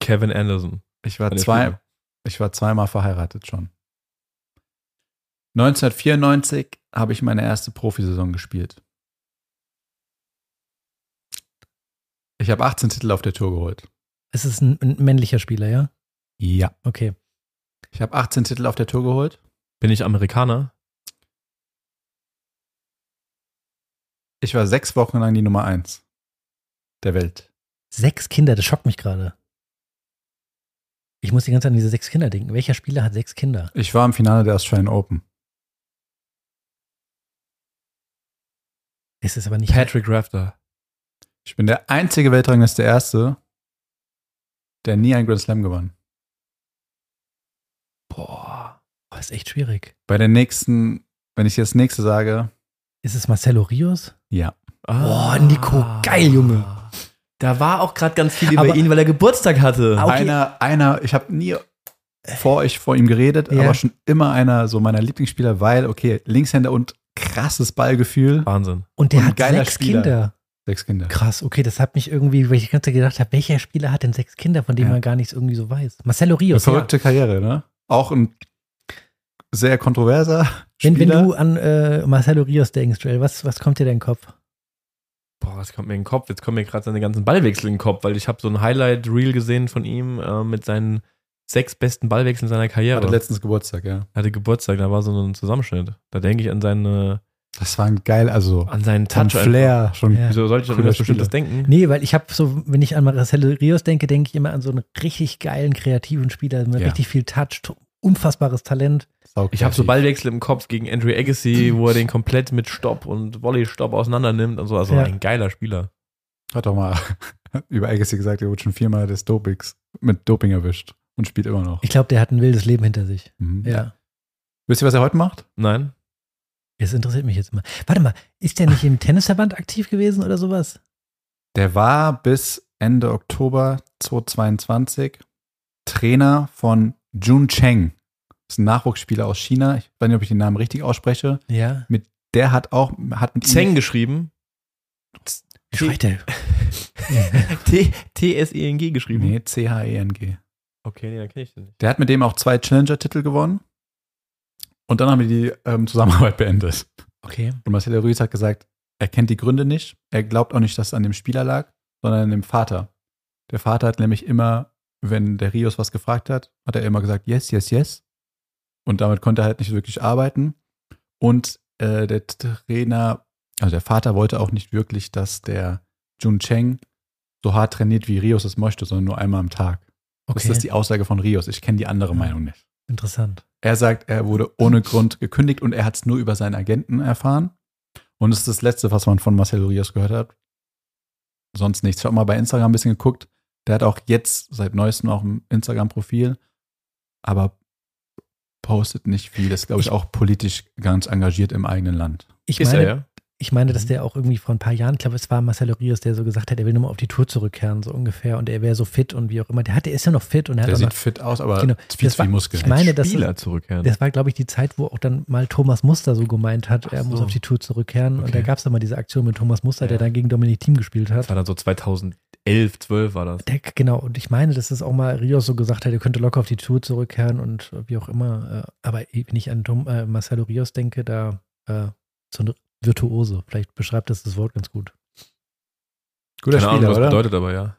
C: Kevin Anderson.
B: Ich war zwei, ich war zweimal verheiratet schon. 1994 habe ich meine erste Profisaison gespielt. Ich habe 18 Titel auf der Tour geholt.
A: Es ist ein, ein männlicher Spieler, ja?
B: Ja.
A: Okay.
B: Ich habe 18 Titel auf der Tour geholt.
C: Bin ich Amerikaner?
B: Ich war sechs Wochen lang die Nummer eins der Welt.
A: Sechs Kinder, das schockt mich gerade. Ich muss die ganze Zeit an diese sechs Kinder denken. Welcher Spieler hat sechs Kinder?
B: Ich war im Finale der Australian Open.
A: Es ist aber nicht.
C: Patrick Rafter.
B: Ich bin der einzige Weltrangliste Erste, der nie einen Grand Slam gewann.
A: Boah, boah, ist echt schwierig.
B: Bei der nächsten, wenn ich jetzt nächste sage,
A: Ist es Marcelo Rios?
B: ja.
C: Ah.
A: Boah, Nico, geil, Junge.
C: Da war auch gerade ganz viel über
A: Aber-
C: ihn, weil er Geburtstag hatte.
A: Okay.
B: Einer, einer, ich habe nie vor euch vor ihm geredet,
A: Ja.
B: aber schon immer einer so meiner Lieblingsspieler, weil, okay, Linkshänder und krasses Ballgefühl.
C: Wahnsinn.
A: Und der
B: Und
A: hat
B: geiler
A: sechs
B: Spieler.
A: Kinder.
B: Sechs Kinder.
A: Krass, okay, das hat mich irgendwie, weil ich die ganze Zeit gedacht habe, welcher Spieler hat denn sechs Kinder, von denen
B: Ja.
A: man gar nichts irgendwie so weiß? Marcelo
B: Eine
A: Rios. Ja.
B: verrückte Karriere, ne? Auch ein sehr kontroverser
A: Wenn,
B: Spieler.
A: wenn du an äh, Marcelo Rios denkst, Joel, was, was kommt dir in den Kopf?
C: Boah, was kommt mir in den Kopf? Jetzt kommen mir gerade seine ganzen Ballwechsel in den Kopf, weil ich habe so ein Highlight-Reel gesehen von ihm äh, mit seinen sechs besten Ballwechseln seiner Karriere.
B: hatte letztens Geburtstag, ja.
C: Er hatte Geburtstag, da war so ein Zusammenschnitt. Da denke ich an seine,
B: Das war ein geil, also
C: an seinen Touch.
B: Flair schon.
A: Ja.
C: Wieso sollte ich an was Bestimmtes denken?
A: Nee, weil ich habe so, wenn ich an Marcelo Rios denke, denke ich immer an so einen richtig geilen, kreativen Spieler mit
B: Ja.
A: richtig viel Touch, unfassbares Talent.
C: Ich habe so. Ballwechsel im Kopf gegen Andrew Agassi, wo er den komplett mit Stopp und Volley-Stopp auseinander nimmt und so. Also
A: Ja.
C: ein geiler Spieler.
B: Hat doch mal über Agassi gesagt, er wurde schon viermal des Dopings mit Doping erwischt und spielt immer noch.
A: Ich glaube, der hat ein wildes Leben hinter sich.
B: Mhm.
A: Ja.
B: Wisst ihr, was er heute macht?
C: Nein?
A: Das interessiert mich jetzt mal. Warte mal, ist der nicht im Tennisverband aktiv gewesen oder sowas?
B: Der war bis Ende Oktober 2022 Trainer von Jun Cheng. Das ist ein Nachwuchsspieler aus China. Ich weiß nicht, ob ich den Namen richtig ausspreche.
A: Ja.
B: Der hat auch, hat mit
C: Zeng geschrieben.
A: Wie schreit der?
C: T-S-E-N-G geschrieben.
B: Nee, C-H-E-N-G.
C: Okay, nee, dann kenne ich den nicht.
B: Der hat mit dem auch zwei Challenger-Titel gewonnen. Und dann haben wir die ähm, Zusammenarbeit beendet.
A: Okay.
B: Und Marcelo Ruiz hat gesagt, er kennt die Gründe nicht. Er glaubt auch nicht, dass es an dem Spieler lag, sondern an dem Vater. Der Vater hat nämlich immer, wenn der Rios was gefragt hat, hat er immer gesagt, yes, yes, yes. Und damit konnte er halt nicht wirklich arbeiten. Und äh, der Trainer, also der Vater wollte auch nicht wirklich, dass der Jun Cheng so hart trainiert, wie Rios es möchte, sondern nur einmal am Tag. Das
A: Okay.
B: ist die Aussage von Rios. Ich kenne die andere
A: Ja.
B: Meinung nicht.
A: Interessant.
B: Er sagt, er wurde ohne Grund gekündigt und er hat es nur über seinen Agenten erfahren. Und es ist das Letzte, was man von Marcelo Rios gehört hat. Sonst nichts. Ich habe mal bei Instagram ein bisschen geguckt. Der hat auch jetzt seit neuestem auch ein Instagram-Profil, aber postet nicht viel. Ist, glaube ich,
A: Ich-
B: auch politisch ganz engagiert im eigenen Land.
A: Ich
C: Ist
A: meine,
C: er, ja?
A: Ich meine, dass der auch irgendwie vor ein paar Jahren, ich glaube, es war Marcelo Rios, der so gesagt hat, er will nochmal auf die Tour zurückkehren, so ungefähr. Und er wäre so fit und wie auch immer. Der hat, der ist ja noch fit und er hat
B: Der sieht
A: noch,
B: fit aus, aber
A: Genau.
B: viel
A: Das
B: zu viel Muskeln.
A: ich meine, das-
C: Spieler zurückkehren.
A: das war, glaube ich, die Zeit, wo auch dann mal Thomas Muster so gemeint hat,
C: Ach
A: er muss
C: so.
A: auf die Tour zurückkehren. Und
C: Okay.
A: da gab es dann mal diese Aktion mit Thomas Muster, der
C: Ja.
A: dann gegen Dominik Thiem gespielt hat.
C: das war dann so 2011, 12 war das.
A: Der, genau, und ich meine, dass es auch mal Rios so gesagt hat, er könnte locker auf die Tour zurückkehren und wie auch immer. äh, Aber wenn ich an Tom, äh, Marcelo Rios denke, da äh, so eine Virtuose, vielleicht beschreibt das das Wort ganz gut.
B: Guter
C: Keine
B: Spieler,
C: Ahnung, was
B: oder?
C: bedeutet aber, ja.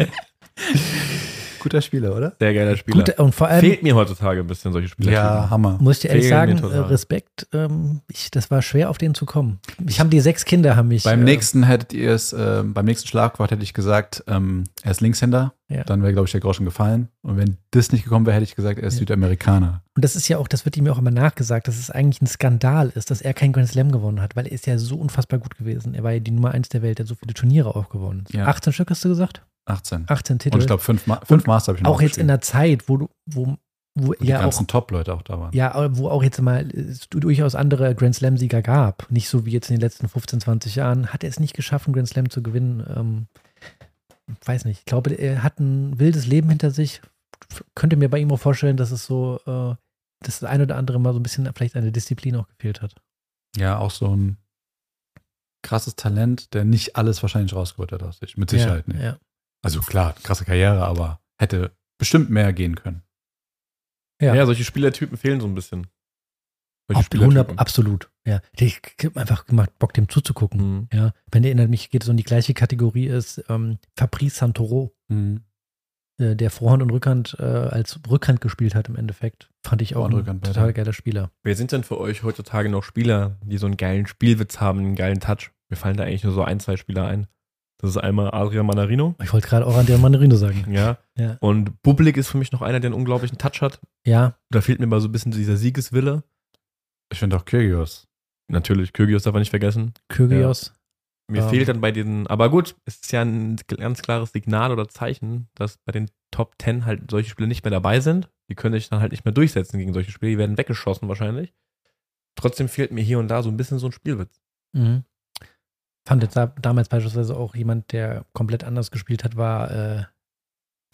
B: Guter Spieler, oder?
C: Sehr geiler Spieler.
A: Gut, und vor allem
C: Fehlt mir heutzutage ein bisschen solche Spieler.
B: Ja, Hammer.
A: muss ich dir ehrlich sagen, äh. Respekt, ähm, ich, das war schwer auf den zu kommen. Ich habe die sechs Kinder, haben mich.
B: Beim
A: äh,
B: nächsten hättet ihr es, äh, beim nächsten Schlagwort hätte ich gesagt, ähm, er ist Linkshänder.
A: Ja.
B: Dann wäre, glaube ich, der Groschen gefallen. Und wenn das nicht gekommen wäre, hätte ich gesagt, er ist
A: Ja.
B: Südamerikaner.
A: Und das ist ja auch, das wird ihm ja auch immer nachgesagt, dass es eigentlich ein Skandal ist, dass er keinen Grand Slam gewonnen hat, weil er ist ja so unfassbar gut gewesen. Er war ja die Nummer eins der Welt, der hat so viele Turniere auch gewonnen.
B: Ja.
A: 18 Stück hast du gesagt?
B: 18.
A: 18 Titel.
B: Und ich glaube, fünf, Ma fünf Master habe ich noch
A: auch jetzt in der Zeit, wo du, wo, wo
B: die
A: ja auch
B: ganzen Top-Leute auch da waren.
A: Ja, wo auch jetzt mal durchaus andere Grand Slam-Sieger gab. Nicht so wie jetzt in den letzten 15, 20 Jahren. Hat er es nicht geschafft, einen Grand Slam zu gewinnen. Ähm, weiß nicht. Ich glaube, er hat ein wildes Leben hinter sich. Könnte mir bei ihm auch vorstellen, dass es so, äh, dass das ein oder andere mal so ein bisschen vielleicht eine Disziplin auch gefehlt hat.
B: Ja, auch so ein krasses Talent, der nicht alles wahrscheinlich rausgeholt hat aus sich. Mit Sicherheit
A: ja,
B: nicht.
A: Ja.
B: Also klar, krasse Karriere, aber hätte bestimmt mehr gehen können.
A: Ja.
C: Ja. solche Spielertypen fehlen so ein bisschen. Solche
A: Ab, 100, absolut. Ja. Ich habe einfach gemacht, Bock, dem zuzugucken.
C: Mhm.
A: Ja. Wenn erinnert mich, geht es so in die gleiche Kategorie ist, ähm, Fabrice Santoro.
B: Mhm.
A: äh, der Vorhand und Rückhand äh, als Rückhand gespielt hat im Endeffekt. Fand ich auch
B: Vorhand,
A: ein
B: Rückhand,
A: total
B: beide.
A: geiler Spieler.
C: Wer sind denn für euch heutzutage noch Spieler, die so einen geilen Spielwitz haben, einen geilen Touch? Mir fallen da eigentlich nur so ein, zwei Spieler ein. Das ist einmal Adrian Manarino.
A: Ich wollte gerade auch an der Mandarino sagen.
C: Ja.
A: Ja.
C: Und Bublik ist für mich noch einer, der einen unglaublichen Touch hat.
A: Ja,
C: Da fehlt mir mal so ein bisschen dieser Siegeswille.
B: Ich finde auch Kyrgios.
C: Natürlich, Kyrgios darf man nicht vergessen.
A: Kyrgios.
C: Mir
A: Ähm.
C: fehlt dann bei den, aber gut, es ist ja ein ganz klares Signal oder Zeichen, dass bei den Top 10 halt solche Spiele nicht mehr dabei sind. Die können sich dann halt nicht mehr durchsetzen gegen solche Spiele. Die werden weggeschossen wahrscheinlich. Trotzdem fehlt mir hier und da so ein bisschen so ein Spielwitz.
A: Mhm. Fand jetzt da, damals beispielsweise auch jemand, der komplett anders gespielt hat, war äh,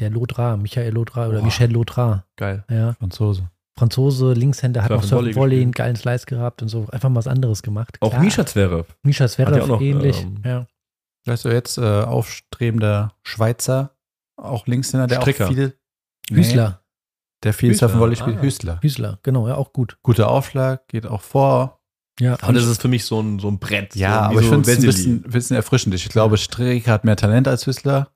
A: der Lodra, Michael Lodra oder
B: Boah.
A: Michel Lodra.
C: Geil.
A: Ja.
B: Franzose.
A: Franzose, Linkshänder, hat noch
C: and
A: Surf
C: Volley
A: Volley, einen geilen Slice gehabt und so. Einfach mal was anderes gemacht.
C: Auch
A: Klar,
C: Misha Zverev.
A: Misha Zverev
C: auch noch,
A: ähnlich.
C: ähm,
A: ja.
B: Weißt du, jetzt äh, aufstrebender Schweizer, auch Linkshänder, der
C: Stricker.
B: auch viel.
A: Hüßler.
B: der viel
C: Hüßler,
B: Surfen-Volley spielt.
C: ah.
B: Hüßler.
A: Hüßler, genau, ja, auch gut.
B: Guter Aufschlag, geht auch vor.
A: Ja,
C: Aber das ist für mich so ein, so ein Brett.
B: Ja,
C: so,
B: aber ich
C: so
B: finde es ein bisschen, bisschen erfrischend. Ich glaube, Strick hat mehr Talent als Hüßler,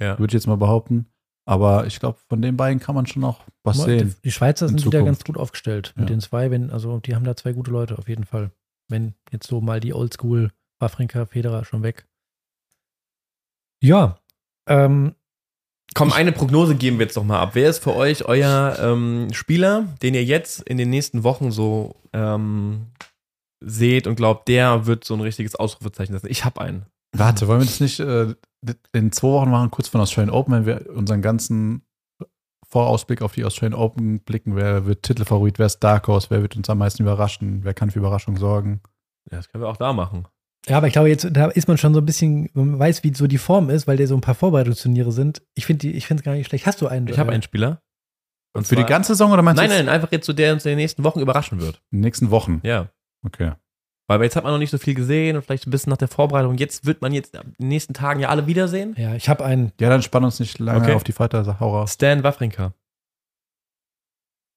C: Ja.
B: würde ich jetzt mal behaupten. Aber ich glaube, von den beiden kann man schon noch was sehen.
A: Die Schweizer
B: in
A: sind wieder ganz
B: Zukunft.
A: gut aufgestellt mit
B: Ja.
A: den zwei, wenn, also die haben da zwei gute Leute auf jeden Fall. Wenn jetzt so mal die Oldschool Wawrinka, Federer schon weg. Ja, ähm,
C: Komm, eine Prognose geben wir jetzt doch mal ab. Wer ist für euch euer ähm, Spieler, den ihr jetzt in den nächsten Wochen so ähm, seht und glaubt, der wird so ein richtiges Ausrufezeichen setzen? Ich habe einen.
B: Warte, wollen wir das nicht äh, in zwei Wochen machen, kurz von Australian Open, wenn wir unseren ganzen Vorausblick auf die Australian Open blicken, wer wird Titelfavorit, wer ist Dark Horse, wer wird uns am meisten überraschen, wer kann für Überraschung sorgen.
C: Ja, das können wir auch da machen.
A: ja, aber ich glaube, jetzt da ist man schon so ein bisschen, man weiß, wie so die Form ist, weil da so ein paar Vorbereitungsturniere sind. Ich finde es gar nicht schlecht. Hast du einen?
C: Ich habe einen Spieler. Und
B: Für die ganze Saison oder meinst
C: Nein,
B: du
C: nein, einfach jetzt so, der uns in den nächsten Wochen überraschen wird.
B: in den nächsten Wochen?
C: Ja.
B: Okay.
C: Weil jetzt hat man noch nicht so viel gesehen und vielleicht ein bisschen nach der Vorbereitung. Jetzt wird man jetzt in den nächsten Tagen ja alle wiedersehen.
A: Ja, ich habe einen.
B: Ja, dann spann uns nicht lange
C: Okay.
B: auf die Fighter, sag, hau raus.
C: Stan Wawrinka.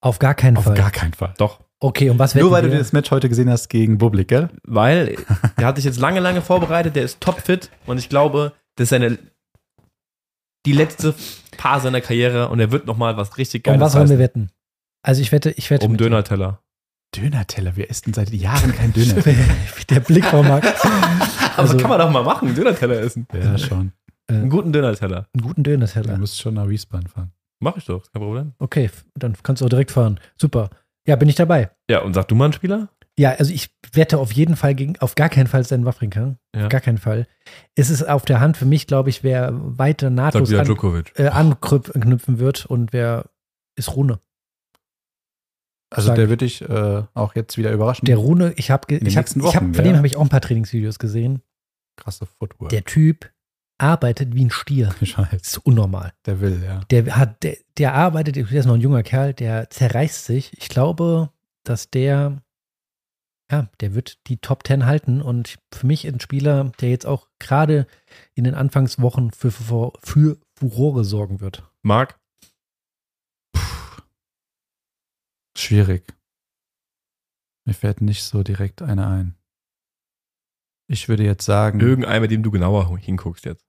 A: Auf gar keinen
B: Auf
A: Fall.
B: gar keinen Fall.
C: Doch.
A: Okay, und was
B: Nur weil du
A: wir?
B: das Match heute gesehen hast gegen Bublik, gell?
C: Weil der hat sich jetzt lange, lange vorbereitet, der ist topfit und ich glaube, das ist seine die letzte Phase seiner Karriere und er wird nochmal was richtig
A: Um
C: Geiles
A: was wollen wir wetten? Also ich wette, ich wette
C: Um. Dönerteller.
B: Dönerteller, wir essen seit Jahren kein Döner.
A: Der Blick vom Max.
C: Aber
A: Also-
C: kann man doch mal machen, Dönerteller essen.
B: ja, schon.
C: Einen guten Dönerteller.
A: Einen guten
B: Du
A: Döner-Teller.
B: musst schon nach Wiesbaden fahren.
C: Mach ich doch, kein Problem.
A: Okay, dann kannst du auch direkt fahren. Super. Ja, bin ich dabei.
C: Ja, und sag du mal einen Spieler?
A: Ja, also ich wette auf jeden Fall gegen, auf gar keinen Fall Stan Wawrinka.
C: Ja.
A: Auf gar keinen Fall. Es ist auf der Hand für mich, glaube ich, wer weiter nahtlos
C: wieder
A: an, äh, anknüpfen wird und wer ist Rune.
B: Also
A: Sag
B: der
A: ich.
B: würde dich äh, auch jetzt wieder überraschen.
A: Der Rune, ich habe, ich hab,
B: nächsten
A: ich hab,
B: Wochen,
A: von
B: ja.
A: dem habe ich auch ein paar Trainingsvideos gesehen.
B: krasse Footwork.
A: Der Typ arbeitet wie ein Stier. Das
B: Scheiße.
A: ist unnormal.
B: Der will, ja.
A: Der hat, der, der arbeitet, der ist noch ein junger Kerl, der zerreißt sich. Ich glaube, dass der, ja, der wird die Top Ten halten und für mich ein Spieler, der jetzt auch gerade in den Anfangswochen für, für, für Furore sorgen wird.
C: Marc?
B: Schwierig. Mir fällt nicht so direkt einer ein. Ich würde jetzt sagen,
C: Irgendein, mit dem du genauer hinguckst jetzt.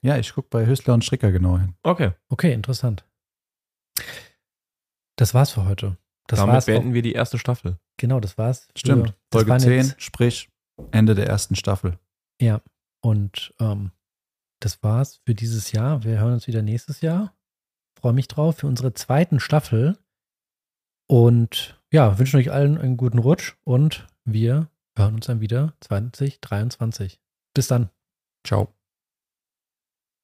B: ja, ich gucke bei Hüssler und Stricker genau hin.
C: Okay.
A: Okay, interessant. Das war's für heute. Das
C: Damit
A: war's.
C: beenden
A: Auch,
C: wir die erste Staffel.
A: genau, das war's. für-
B: Stimmt.
A: das
B: Folge
A: waren
B: 10,
A: jetzt-
B: sprich Ende der ersten Staffel.
A: Ja, und ähm, das war's für dieses Jahr. Wir hören uns wieder nächstes Jahr. Freue mich drauf für unsere zweiten Staffel. Und ja, wünschen euch allen einen guten Rutsch und wir hören uns dann wieder 2023. Bis dann.
B: Ciao.